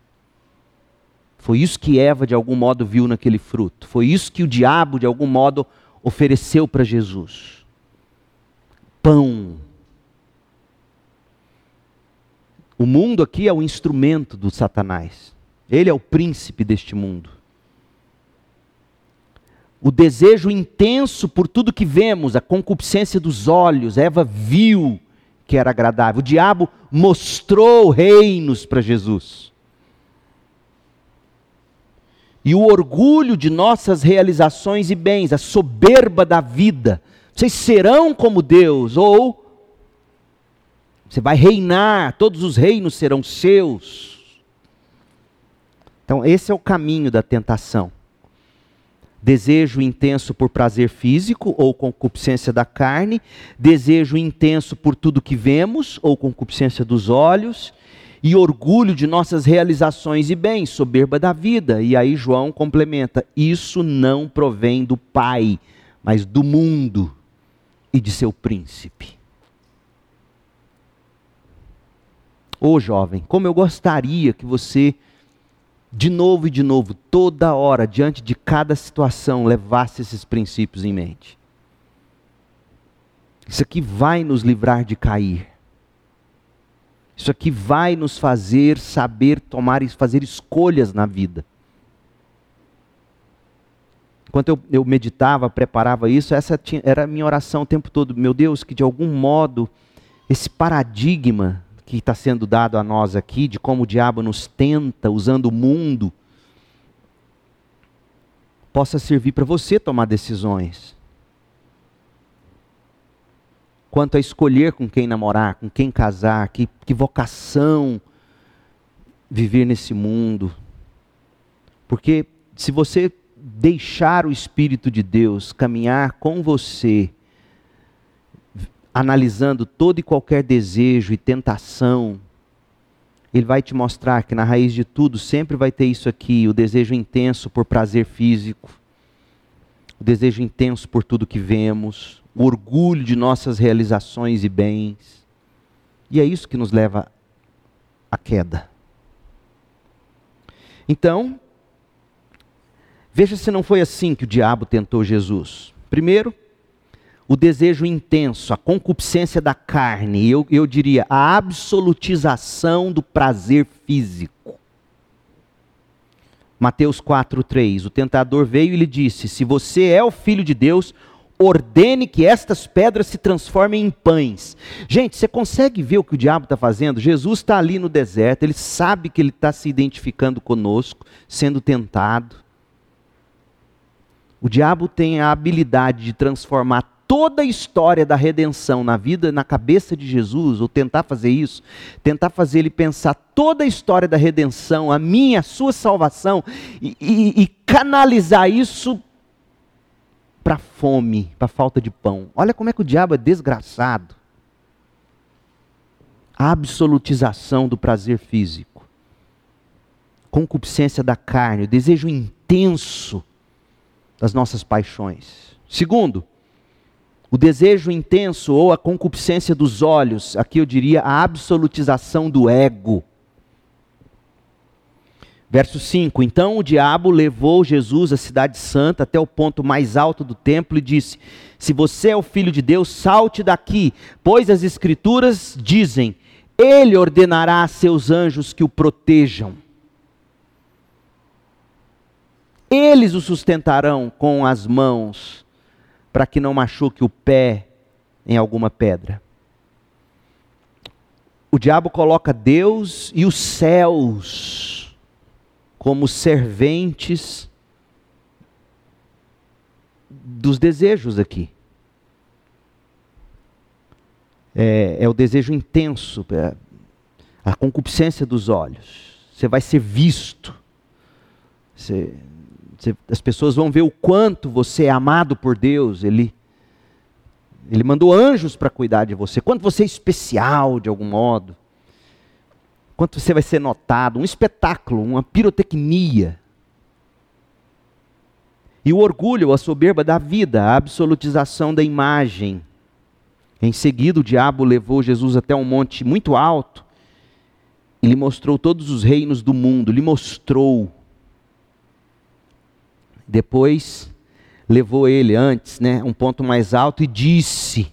Foi isso que Eva, de algum modo, viu naquele fruto. Foi isso que o diabo, de algum modo, ofereceu para Jesus. Pão. O mundo aqui é o instrumento do Satanás. Ele é o príncipe deste mundo o desejo intenso por tudo que vemos, a concupiscência dos olhos. Eva viu que era agradável. O diabo mostrou reinos para Jesus. E o orgulho de nossas realizações e bens, a soberba da vida. Vocês serão como Deus, ou você vai reinar, todos os reinos serão seus. Então, esse é o caminho da tentação desejo intenso por prazer físico ou concupiscência da carne, desejo intenso por tudo que vemos ou concupiscência dos olhos, e orgulho de nossas realizações e bens, soberba da vida. E aí João complementa: isso não provém do Pai, mas do mundo e de seu príncipe. Ô oh, jovem, como eu gostaria que você de novo e de novo, toda hora, diante de cada situação, levasse esses princípios em mente. Isso aqui vai nos livrar de cair. Isso aqui vai nos fazer saber tomar e fazer escolhas na vida. Enquanto eu, eu meditava, preparava isso, essa tinha, era a minha oração o tempo todo. Meu Deus, que de algum modo esse paradigma que está sendo dado a nós aqui, de como o diabo nos tenta usando o mundo, possa servir para você tomar decisões. Quanto a escolher com quem namorar, com quem casar, que, que vocação viver nesse mundo. Porque se você deixar o Espírito de Deus caminhar com você, analisando todo e qualquer desejo e tentação, ele vai te mostrar que na raiz de tudo sempre vai ter isso aqui: o desejo intenso por prazer físico, o desejo intenso por tudo que vemos, o orgulho de nossas realizações e bens. E é isso que nos leva à queda. Então, veja se não foi assim que o diabo tentou Jesus. Primeiro, o desejo intenso, a concupiscência da carne, eu, eu diria a absolutização do prazer físico. Mateus 4,3: O tentador veio e lhe disse: Se você é o filho de Deus, ordene que estas pedras se transformem em pães. Gente, você consegue ver o que o diabo está fazendo? Jesus está ali no deserto, ele sabe que ele está se identificando conosco, sendo tentado. O diabo tem a habilidade de transformar toda a história da redenção na vida, na cabeça de Jesus, ou tentar fazer isso, tentar fazer ele pensar toda a história da redenção, a minha, a sua salvação, e, e, e canalizar isso para fome, para falta de pão. Olha como é que o diabo é desgraçado. A absolutização do prazer físico, concupiscência da carne, o desejo intenso das nossas paixões. Segundo, O desejo intenso ou a concupiscência dos olhos, aqui eu diria a absolutização do ego. Verso 5: Então o diabo levou Jesus à cidade santa até o ponto mais alto do templo e disse: Se você é o filho de Deus, salte daqui, pois as Escrituras dizem: Ele ordenará a seus anjos que o protejam. Eles o sustentarão com as mãos para que não machuque o pé em alguma pedra. O diabo coloca Deus e os céus como serventes dos desejos aqui. É, é, o desejo intenso, é a concupiscência dos olhos. Você vai ser visto. Você as pessoas vão ver o quanto você é amado por Deus. Ele, ele mandou anjos para cuidar de você. Quanto você é especial de algum modo. Quanto você vai ser notado. Um espetáculo, uma pirotecnia. E o orgulho, a soberba da vida, a absolutização da imagem. Em seguida, o diabo levou Jesus até um monte muito alto e lhe mostrou todos os reinos do mundo, lhe mostrou depois levou ele antes, né, um ponto mais alto e disse: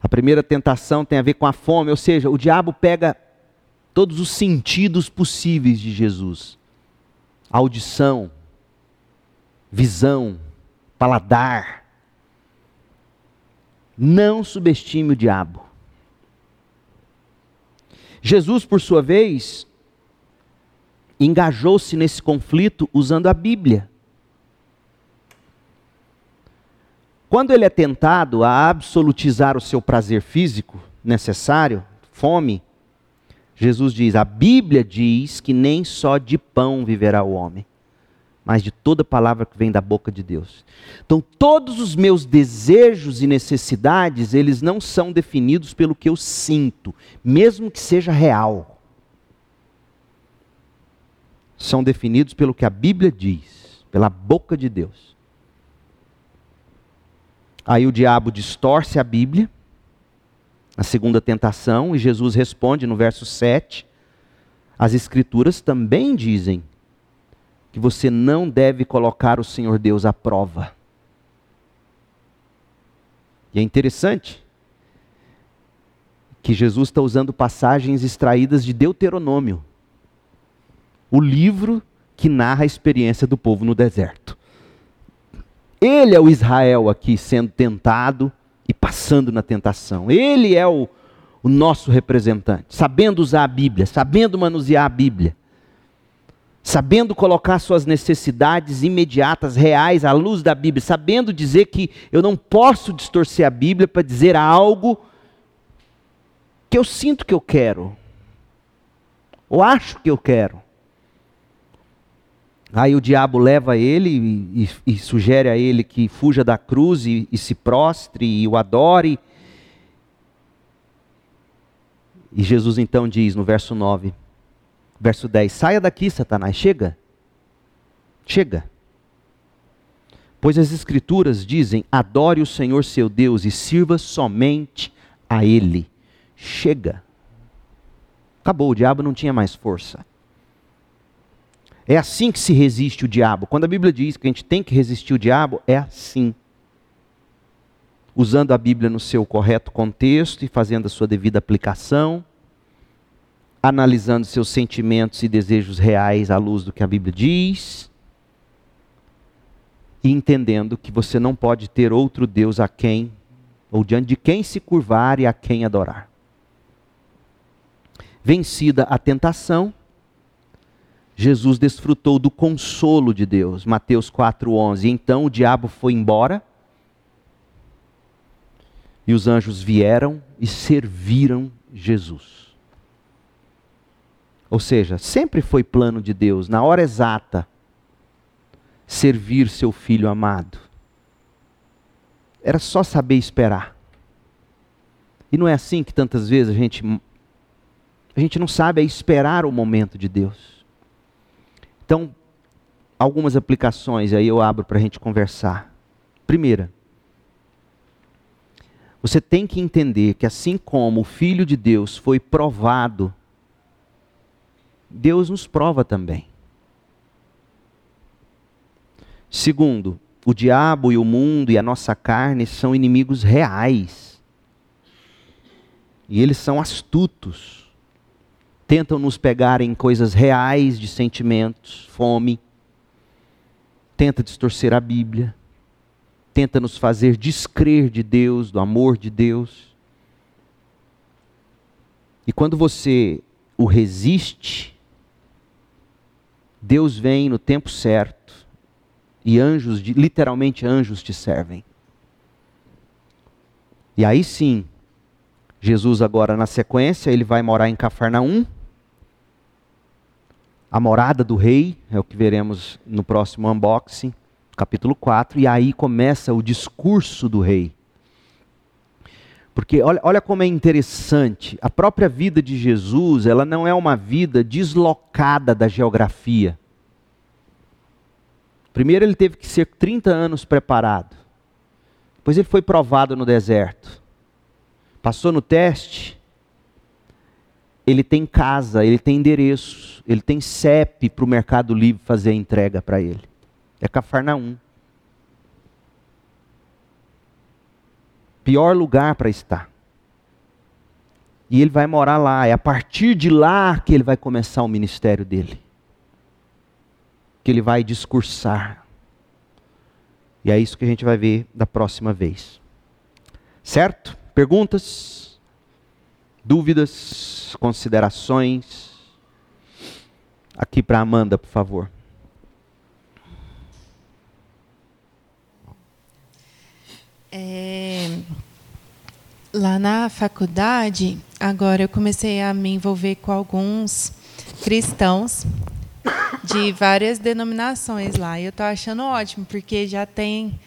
A primeira tentação tem a ver com a fome, ou seja, o diabo pega todos os sentidos possíveis de Jesus: audição, visão, paladar. Não subestime o diabo. Jesus, por sua vez, engajou-se nesse conflito usando a Bíblia. Quando ele é tentado a absolutizar o seu prazer físico necessário, fome, Jesus diz: a Bíblia diz que nem só de pão viverá o homem, mas de toda palavra que vem da boca de Deus. Então, todos os meus desejos e necessidades, eles não são definidos pelo que eu sinto, mesmo que seja real são definidos pelo que a Bíblia diz, pela boca de Deus. Aí o diabo distorce a Bíblia, a segunda tentação, e Jesus responde no verso 7. As Escrituras também dizem que você não deve colocar o Senhor Deus à prova. E é interessante que Jesus está usando passagens extraídas de Deuteronômio o livro que narra a experiência do povo no deserto. Ele é o Israel aqui sendo tentado e passando na tentação. Ele é o, o nosso representante, sabendo usar a Bíblia, sabendo manusear a Bíblia, sabendo colocar suas necessidades imediatas, reais, à luz da Bíblia, sabendo dizer que eu não posso distorcer a Bíblia para dizer algo que eu sinto que eu quero, ou acho que eu quero. Aí o diabo leva ele e, e, e, sugere a ele que fuja da cruz e, e se prostre e o adore. E Jesus então diz no verso 9, verso 10: Saia daqui, Satanás, chega. Chega. Pois as Escrituras dizem: adore o Senhor seu Deus e sirva somente a Ele. Chega. Acabou, o diabo não tinha mais força. É assim que se resiste o diabo. Quando a Bíblia diz que a gente tem que resistir o diabo, é assim. Usando a Bíblia no seu correto contexto e fazendo a sua devida aplicação, analisando seus sentimentos e desejos reais à luz do que a Bíblia diz, e entendendo que você não pode ter outro Deus a quem, ou diante de quem se curvar e a quem adorar. Vencida a tentação, Jesus desfrutou do consolo de Deus. Mateus 4:11. Então o diabo foi embora e os anjos vieram e serviram Jesus. Ou seja, sempre foi plano de Deus, na hora exata, servir seu filho amado. Era só saber esperar. E não é assim que tantas vezes a gente a gente não sabe é esperar o momento de Deus. Então, algumas aplicações aí eu abro para a gente conversar. Primeira, Você tem que entender que assim como o Filho de Deus foi provado, Deus nos prova também. Segundo, o diabo e o mundo e a nossa carne são inimigos reais. E eles são astutos. Tentam nos pegar em coisas reais de sentimentos, fome. Tenta distorcer a Bíblia tenta nos fazer descrer de Deus, do amor de Deus. E quando você o resiste, Deus vem no tempo certo e anjos, literalmente anjos te servem. E aí sim, Jesus agora na sequência, ele vai morar em Cafarnaum. A morada do rei, é o que veremos no próximo unboxing capítulo 4, e aí começa o discurso do rei. Porque olha, olha como é interessante, a própria vida de Jesus, ela não é uma vida deslocada da geografia. Primeiro ele teve que ser 30 anos preparado. Depois ele foi provado no deserto. Passou no teste. Ele tem casa, ele tem endereço, ele tem CEP para o Mercado Livre fazer a entrega para ele. É Cafarnaum. Pior lugar para estar. E ele vai morar lá. É a partir de lá que ele vai começar o ministério dele. Que ele vai discursar. E é isso que a gente vai ver da próxima vez. Certo? Perguntas? Dúvidas? Considerações? Aqui para Amanda, por favor. É, lá na faculdade, agora eu comecei a me envolver com alguns cristãos de várias denominações lá. E eu estou achando ótimo, porque já tem.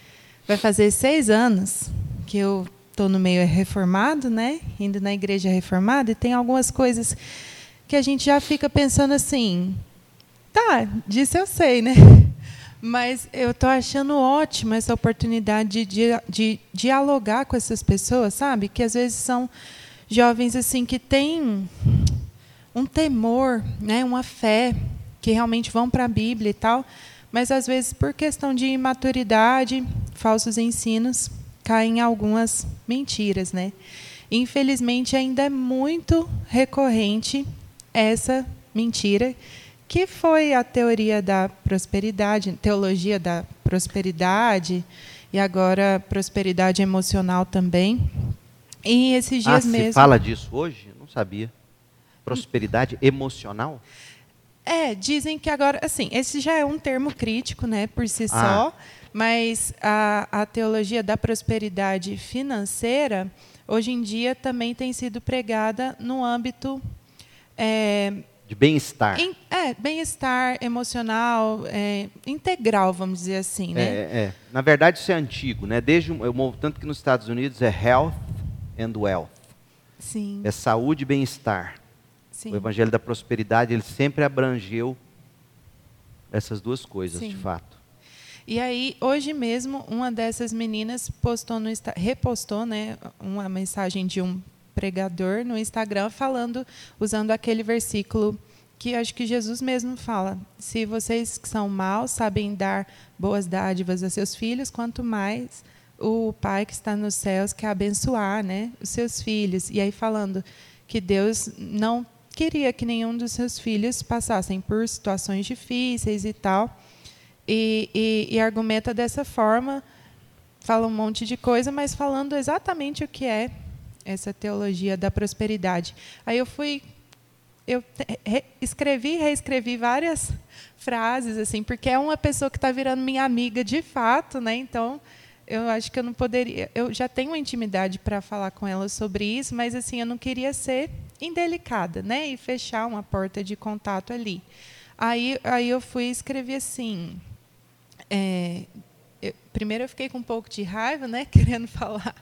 Vai fazer seis anos que eu estou no meio reformado, né? Indo na igreja reformada, e tem algumas coisas que a gente já fica pensando assim. Tá, disso eu sei, né? Mas eu estou achando ótima essa oportunidade de, de, de, dialogar com essas pessoas, sabe? Que às vezes são jovens assim que têm um temor, né? uma fé, que realmente vão para a Bíblia e tal, mas às vezes por questão de imaturidade, falsos ensinos, caem em algumas mentiras, né? Infelizmente ainda é muito recorrente essa mentira que foi a teoria da prosperidade, teologia da prosperidade e agora prosperidade emocional também. E esses dias ah, mesmo. Você fala disso hoje? Não sabia. Prosperidade emocional? É, dizem que agora, assim, esse já é um termo crítico, né, por si ah. só, mas a, a teologia da prosperidade financeira, hoje em dia, também tem sido pregada no âmbito é, de bem-estar. É, bem-estar emocional, é, integral, vamos dizer assim, né? É, é. Na verdade, isso é antigo, né? Desde eu, tanto que nos Estados Unidos é health and wealth. Sim. É saúde e bem-estar. O Evangelho da Prosperidade ele sempre abrangeu essas duas coisas, Sim. de fato. E aí, hoje mesmo, uma dessas meninas postou no repostou, né, uma mensagem de um pregador no Instagram falando, usando aquele versículo que acho que Jesus mesmo fala: se vocês que são maus sabem dar boas dádivas a seus filhos, quanto mais o Pai que está nos céus quer abençoar, né, os seus filhos. E aí falando que Deus não queria que nenhum dos seus filhos passassem por situações difíceis e tal. E, e, e argumenta dessa forma, fala um monte de coisa, mas falando exatamente o que é essa teologia da prosperidade. Aí eu fui eu escrevi e reescrevi várias frases assim, porque é uma pessoa que está virando minha amiga de fato, né? Então, eu acho que eu não poderia, eu já tenho intimidade para falar com ela sobre isso, mas assim, eu não queria ser indelicada, né? E fechar uma porta de contato ali. Aí, aí eu fui escrever assim. É, eu, primeiro eu fiquei com um pouco de raiva, né? Querendo falar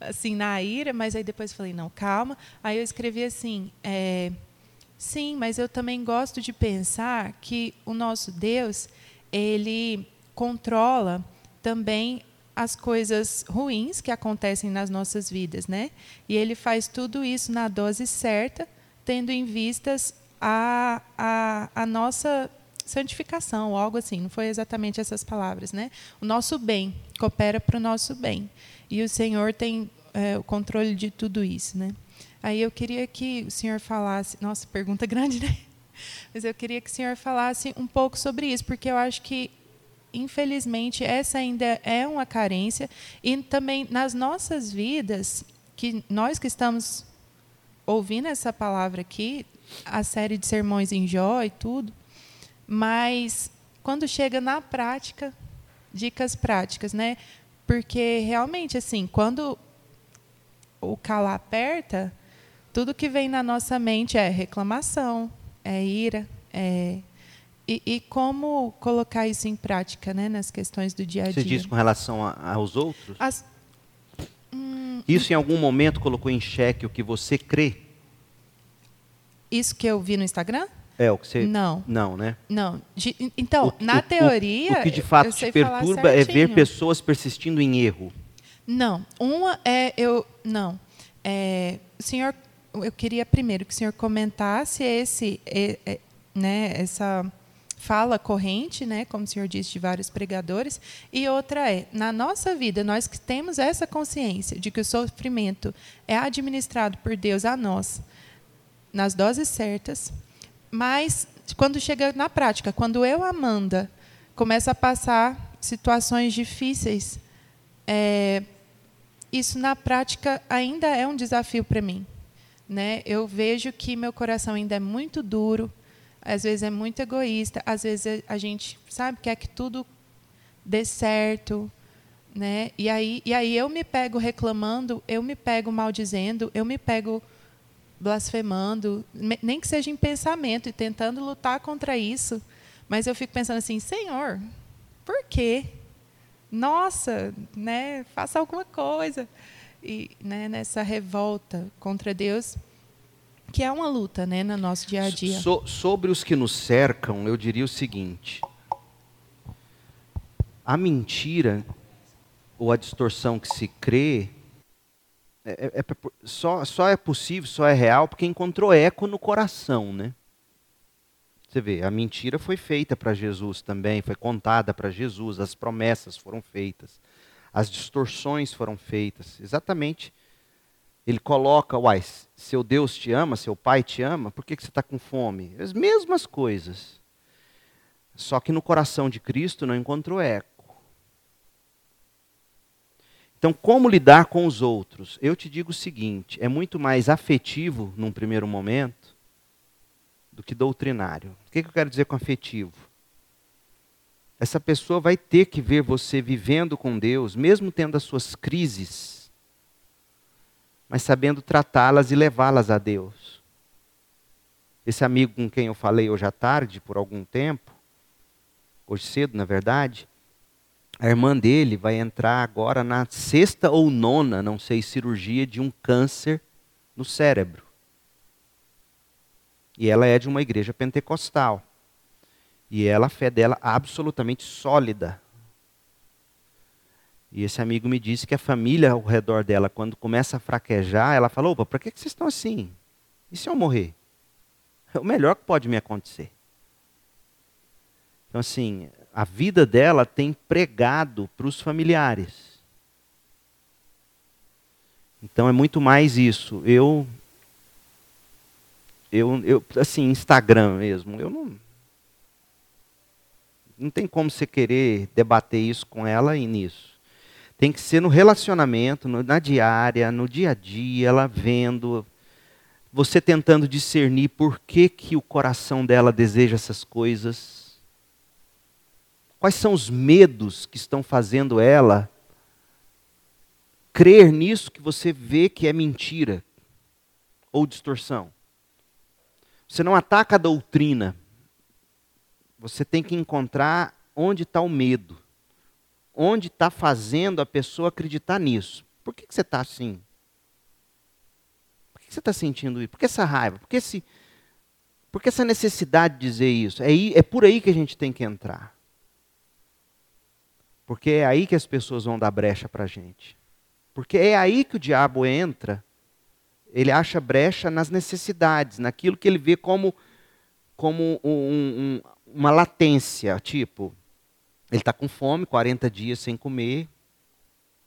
assim na ira, mas aí depois falei não, calma. Aí eu escrevi assim, é, sim, mas eu também gosto de pensar que o nosso Deus ele controla também as coisas ruins que acontecem nas nossas vidas, né? E ele faz tudo isso na dose certa, tendo em vistas a, a, a nossa santificação, algo assim. Não foi exatamente essas palavras, né? O nosso bem coopera para o nosso bem. E o Senhor tem é, o controle de tudo isso, né? Aí eu queria que o senhor falasse. Nossa, pergunta grande, né? Mas eu queria que o senhor falasse um pouco sobre isso, porque eu acho que, infelizmente, essa ainda é uma carência. E também nas nossas vidas, que nós que estamos ouvindo essa palavra aqui, a série de sermões em Jó e tudo, mas quando chega na prática, dicas práticas, né? Porque realmente assim, quando o calo aperta, tudo que vem na nossa mente é reclamação, é ira, é e, e, como colocar isso em prática, né, nas questões do dia a dia? Você diz com relação a, aos outros? As, hum, isso em algum momento colocou em xeque o que você crê? Isso que eu vi no Instagram? É, o que você. Não. Não, né? Não. De, então, o, na teoria. O, o, que de fato te perturba é ver pessoas persistindo em erro. Não. Uma é. Eu, não. É, o senhor. Eu queria primeiro que o senhor comentasse esse, é, é, né, essa fala corrente, né, como o senhor disse, de vários pregadores, e outra é, na nossa vida, nós que temos essa consciência de que o sofrimento é administrado por Deus a nós, nas doses certas, mas quando chega na prática, quando eu, Amanda, começo a passar situações difíceis, é, isso na prática ainda é um desafio para mim. Né? Eu vejo que meu coração ainda é muito duro, às vezes é muito egoísta, às vezes a gente sabe quer que tudo dê certo, né? E aí, e aí eu me pego reclamando, eu me pego maldizendo, eu me pego blasfemando, nem que seja em pensamento e tentando lutar contra isso. Mas eu fico pensando assim, Senhor, por quê? Nossa, né, faça alguma coisa. E né, nessa revolta contra Deus, que é uma luta né, no nosso dia a dia. So, sobre os que nos cercam, eu diria o seguinte: a mentira ou a distorção que se crê é, é, é, só, só é possível, só é real porque encontrou eco no coração, né? Você vê, a mentira foi feita para Jesus também, foi contada para Jesus, as promessas foram feitas, as distorções foram feitas. Exatamente. Ele coloca, uai, seu Deus te ama, seu pai te ama, por que, que você está com fome? As mesmas coisas. Só que no coração de Cristo não encontrou eco. Então, como lidar com os outros? Eu te digo o seguinte: é muito mais afetivo, num primeiro momento, do que doutrinário. O que eu quero dizer com afetivo? Essa pessoa vai ter que ver você vivendo com Deus, mesmo tendo as suas crises, mas sabendo tratá-las e levá-las a Deus. Esse amigo com quem eu falei hoje à tarde, por algum tempo, hoje cedo, na verdade, a irmã dele vai entrar agora na sexta ou nona, não sei, cirurgia de um câncer no cérebro. E ela é de uma igreja pentecostal. E ela, a fé dela absolutamente sólida. E esse amigo me disse que a família ao redor dela, quando começa a fraquejar, ela falou: opa, por que vocês estão assim? E se eu morrer? É o melhor que pode me acontecer. Então, assim, a vida dela tem pregado para os familiares. Então é muito mais isso. Eu, eu, eu, assim, Instagram mesmo. Eu não, não tem como você querer debater isso com ela e nisso. Tem que ser no relacionamento, no, na diária, no dia a dia, ela vendo, você tentando discernir por que que o coração dela deseja essas coisas Quais são os medos que estão fazendo ela crer nisso que você vê que é mentira ou distorção? Você não ataca a doutrina. Você tem que encontrar onde está o medo. Onde está fazendo a pessoa acreditar nisso. Por que, que você está assim? Por que, que você está sentindo isso? Por que essa raiva? Por que, esse, por que essa necessidade de dizer isso? É, é por aí que a gente tem que entrar. Porque é aí que as pessoas vão dar brecha para a gente. Porque é aí que o diabo entra. Ele acha brecha nas necessidades, naquilo que ele vê como, como um, um, uma latência. Tipo, ele está com fome, 40 dias sem comer.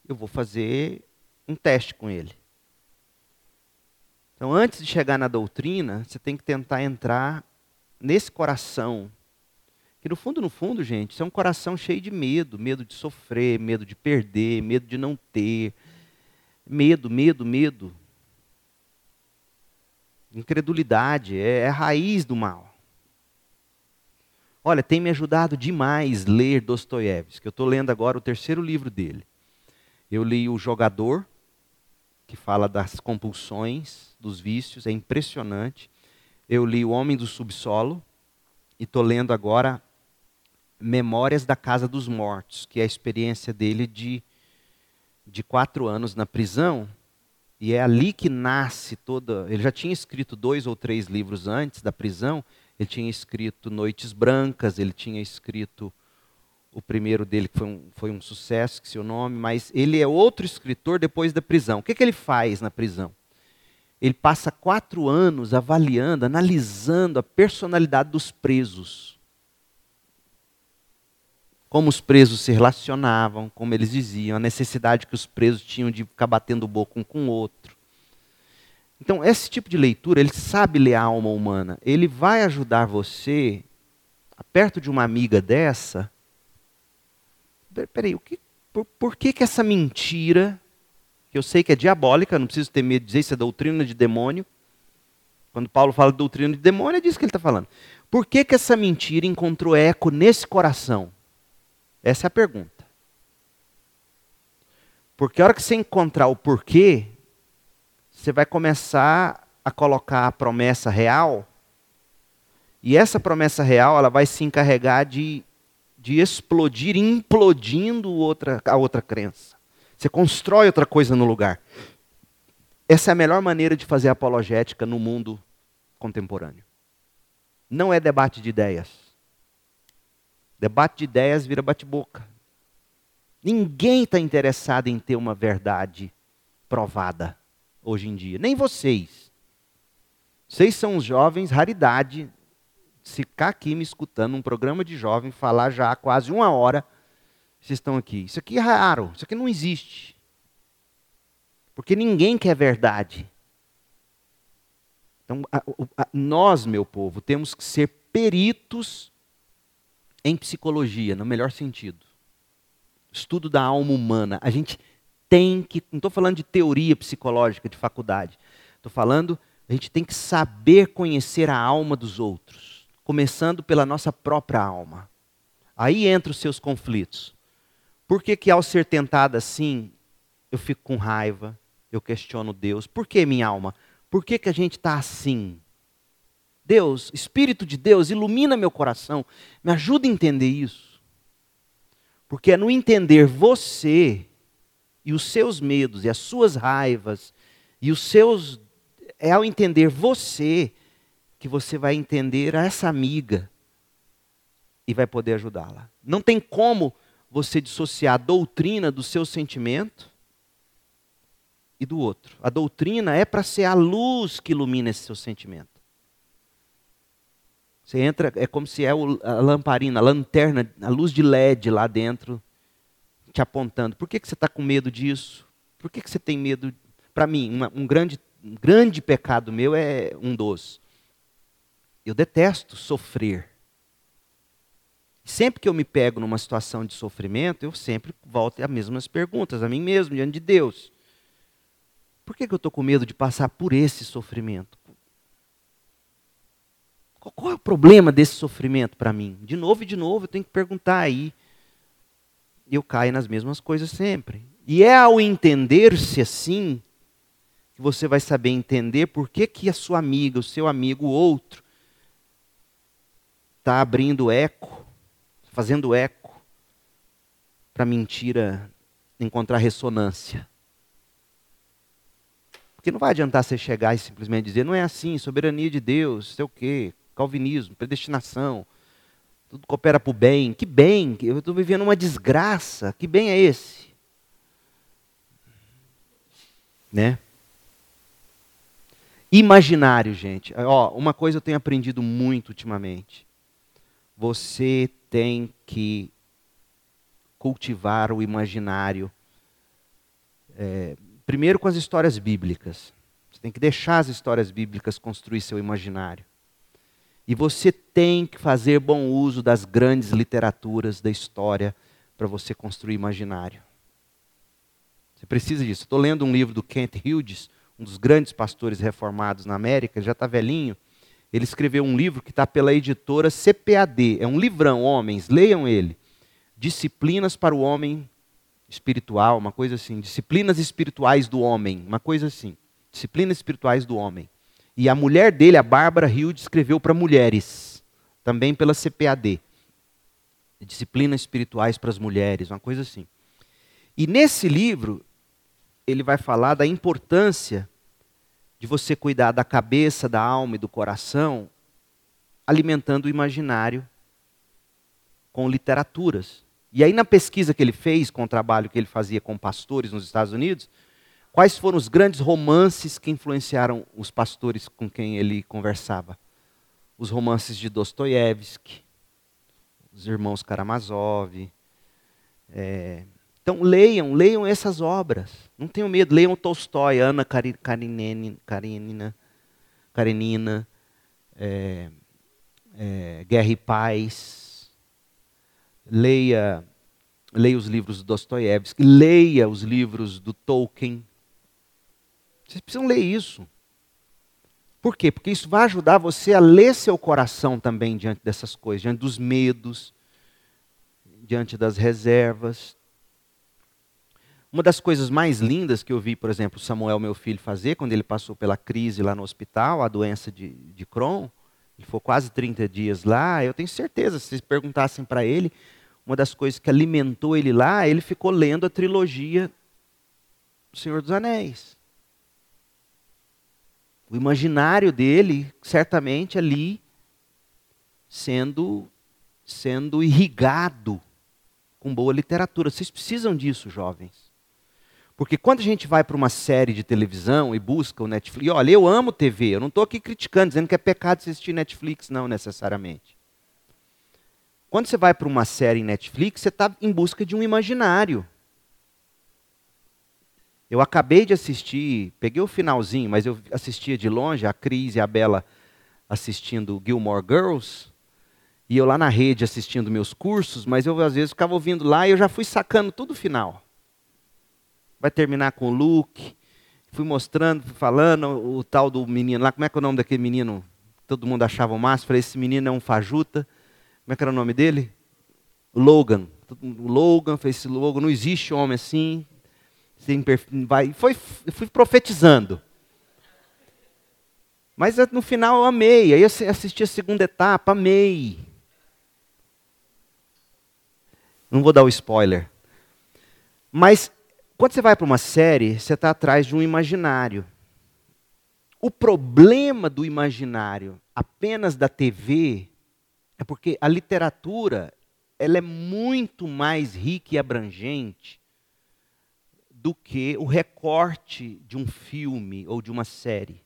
Eu vou fazer um teste com ele. Então, antes de chegar na doutrina, você tem que tentar entrar nesse coração. Que no fundo, no fundo, gente, isso é um coração cheio de medo, medo de sofrer, medo de perder, medo de não ter. Medo, medo, medo. Incredulidade é, é a raiz do mal. Olha, tem me ajudado demais ler Dostoiévski. Eu estou lendo agora o terceiro livro dele. Eu li O Jogador, que fala das compulsões, dos vícios, é impressionante. Eu li O Homem do Subsolo e estou lendo agora Memórias da Casa dos Mortos, que é a experiência dele de, de quatro anos na prisão. E é ali que nasce toda. Ele já tinha escrito dois ou três livros antes da prisão. Ele tinha escrito Noites Brancas, ele tinha escrito o primeiro dele, que foi um, foi um sucesso, que seu nome, mas ele é outro escritor depois da prisão. O que, que ele faz na prisão? Ele passa quatro anos avaliando, analisando a personalidade dos presos. Como os presos se relacionavam, como eles diziam, a necessidade que os presos tinham de ficar batendo boca um com o outro. Então, esse tipo de leitura, ele sabe ler a alma humana. Ele vai ajudar você, perto de uma amiga dessa, peraí, o que, por, por que, que essa mentira, que eu sei que é diabólica, não preciso ter medo de dizer isso é doutrina de demônio. Quando Paulo fala de doutrina de demônio, é disso que ele está falando. Por que, que essa mentira encontrou eco nesse coração? Essa é a pergunta. Porque a hora que você encontrar o porquê, você vai começar a colocar a promessa real, e essa promessa real ela vai se encarregar de de explodir implodindo outra, a outra crença. Você constrói outra coisa no lugar. Essa é a melhor maneira de fazer apologética no mundo contemporâneo. Não é debate de ideias. Debate de ideias vira bate-boca. Ninguém está interessado em ter uma verdade provada hoje em dia. Nem vocês. Vocês são os jovens, raridade ficar aqui me escutando, um programa de jovem, falar já há quase uma hora, vocês estão aqui. Isso aqui é raro, isso aqui não existe. Porque ninguém quer verdade. Então, a, a, nós, meu povo, temos que ser peritos em psicologia, no melhor sentido. Estudo da alma humana. A gente tem que. Não estou falando de teoria psicológica de faculdade. Estou falando, a gente tem que saber conhecer a alma dos outros começando pela nossa própria alma. Aí entram os seus conflitos. Por que, que ao ser tentado assim, eu fico com raiva, eu questiono Deus? Por que minha alma? Por que, que a gente está assim? Deus, Espírito de Deus, ilumina meu coração, me ajuda a entender isso. Porque é no entender você e os seus medos e as suas raivas e os seus. É ao entender você que você vai entender essa amiga e vai poder ajudá-la. Não tem como você dissociar a doutrina do seu sentimento e do outro. A doutrina é para ser a luz que ilumina esse seu sentimento. Você entra, é como se é a lamparina, a lanterna, a luz de LED lá dentro, te apontando. Por que, que você está com medo disso? Por que, que você tem medo? Para mim, uma, um, grande, um grande pecado meu é um dos. Eu detesto sofrer. Sempre que eu me pego numa situação de sofrimento, eu sempre volto às mesmas perguntas a mim mesmo, diante de Deus. Por que, que eu estou com medo de passar por esse sofrimento? Qual é o problema desse sofrimento para mim? De novo e de novo, eu tenho que perguntar aí. Eu caio nas mesmas coisas sempre. E é ao entender-se assim que você vai saber entender por que, que a sua amiga, o seu amigo, o outro, está abrindo eco, fazendo eco, para a mentira encontrar ressonância. Porque não vai adiantar você chegar e simplesmente dizer, não é assim, soberania de Deus, sei o quê, calvinismo, predestinação. tudo coopera para o bem. Que bem? Eu estou vivendo uma desgraça. Que bem é esse? Né? Imaginário, gente. Ó, uma coisa eu tenho aprendido muito ultimamente. Você tem que cultivar o imaginário. É, primeiro com as histórias bíblicas. Você tem que deixar as histórias bíblicas construir seu imaginário. E você tem que fazer bom uso das grandes literaturas da história para você construir imaginário. Você precisa disso. Estou lendo um livro do Kent Hughes, um dos grandes pastores reformados na América, ele já está velhinho. Ele escreveu um livro que está pela editora CPAD. É um livrão, homens, leiam ele. Disciplinas para o homem espiritual, uma coisa assim. Disciplinas espirituais do homem, uma coisa assim. Disciplinas espirituais do homem. E a mulher dele, a Bárbara Hill, escreveu para mulheres, também pela CPAD. Disciplinas espirituais para as mulheres, uma coisa assim. E nesse livro, ele vai falar da importância de você cuidar da cabeça, da alma e do coração, alimentando o imaginário com literaturas. E aí, na pesquisa que ele fez, com o trabalho que ele fazia com pastores nos Estados Unidos, Quais foram os grandes romances que influenciaram os pastores com quem ele conversava? Os romances de Dostoiévski, os irmãos Karamazov. É... Então leiam, leiam essas obras. Não tenham medo, leiam Tolstói, Ana Karenina, Karenina, é, é, Guerra e Paz. Leia, leia os livros do Dostoiévski, leia os livros do Tolkien. Vocês precisam ler isso. Por quê? Porque isso vai ajudar você a ler seu coração também diante dessas coisas, diante dos medos, diante das reservas. Uma das coisas mais lindas que eu vi, por exemplo, Samuel, meu filho, fazer quando ele passou pela crise lá no hospital, a doença de, de Crohn, ele foi quase 30 dias lá, eu tenho certeza, se vocês perguntassem para ele, uma das coisas que alimentou ele lá, ele ficou lendo a trilogia do Senhor dos Anéis. O imaginário dele, certamente ali, sendo, sendo irrigado com boa literatura. Vocês precisam disso, jovens. Porque quando a gente vai para uma série de televisão e busca o Netflix, e olha, eu amo TV, eu não estou aqui criticando, dizendo que é pecado assistir Netflix, não necessariamente. Quando você vai para uma série em Netflix, você está em busca de um imaginário. Eu acabei de assistir, peguei o finalzinho, mas eu assistia de longe a Cris e a Bela assistindo Gilmore Girls, e eu lá na rede assistindo meus cursos, mas eu às vezes ficava ouvindo lá e eu já fui sacando tudo o final. Vai terminar com o Luke, fui mostrando, falando o tal do menino lá, como é que é o nome daquele menino? Todo mundo achava o máximo, falei, esse menino é um fajuta. Como é que era o nome dele? Logan. Logan, fez esse Logan, não existe homem assim, vai, foi, fui profetizando. Mas no final eu amei. Aí eu assisti a segunda etapa, amei. Não vou dar o spoiler. Mas quando você vai para uma série, você está atrás de um imaginário. O problema do imaginário apenas da TV é porque a literatura ela é muito mais rica e abrangente do que o recorte de um filme ou de uma série.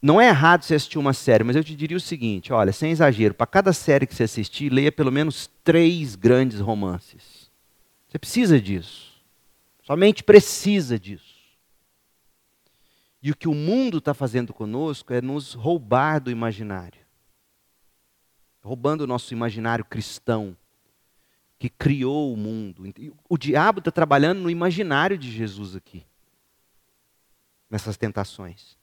Não é errado você assistir uma série, mas eu te diria o seguinte: olha, sem exagero, para cada série que você assistir, leia pelo menos três grandes romances. Você precisa disso. Somente precisa disso. E o que o mundo está fazendo conosco é nos roubar do imaginário roubando o nosso imaginário cristão que criou o mundo. O diabo está trabalhando no imaginário de Jesus aqui, nessas tentações.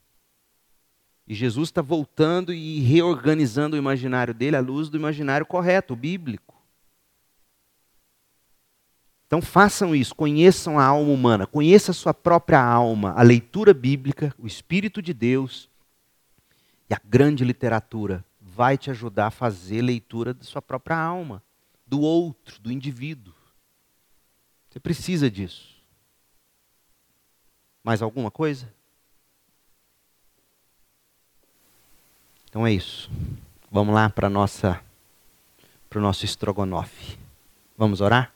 E Jesus está voltando e reorganizando o imaginário dele à luz do imaginário correto, o bíblico. Então façam isso, conheçam a alma humana, conheça a sua própria alma, a leitura bíblica, o Espírito de Deus e a grande literatura vai te ajudar a fazer leitura da sua própria alma do outro, do indivíduo. Você precisa disso. Mais alguma coisa? Então é isso. Vamos lá para nossa para o nosso estrogonofe. Vamos orar?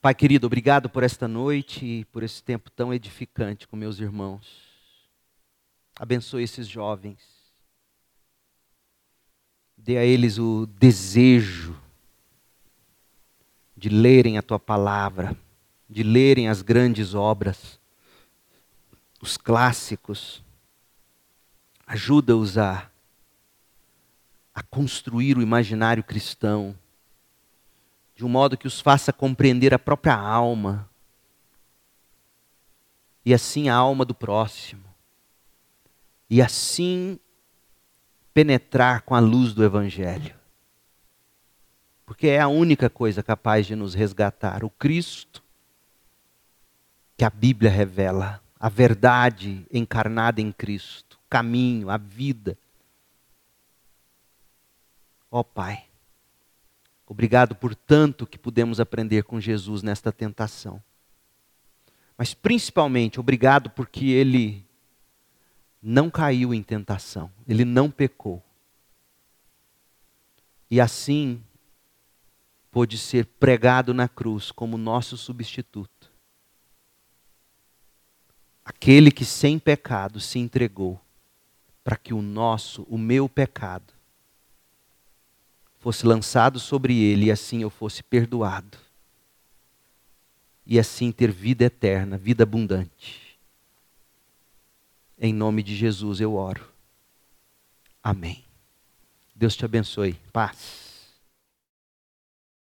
Pai querido, obrigado por esta noite e por esse tempo tão edificante com meus irmãos. Abençoe esses jovens. Dê a eles o desejo de lerem a tua palavra, de lerem as grandes obras, os clássicos. Ajuda-os a a construir o imaginário cristão, de um modo que os faça compreender a própria alma, e assim a alma do próximo, e assim penetrar com a luz do Evangelho. Porque é a única coisa capaz de nos resgatar, o Cristo que a Bíblia revela, a verdade encarnada em Cristo, o caminho, a vida Ó oh, Pai, obrigado por tanto que pudemos aprender com Jesus nesta tentação. Mas principalmente, obrigado porque ele não caiu em tentação, ele não pecou. E assim pôde ser pregado na cruz como nosso substituto. Aquele que sem pecado se entregou para que o nosso, o meu pecado, fosse lançado sobre ele e assim eu fosse perdoado. E assim ter vida eterna, vida abundante. Em nome de Jesus eu oro. Amém. Deus te abençoe. Paz.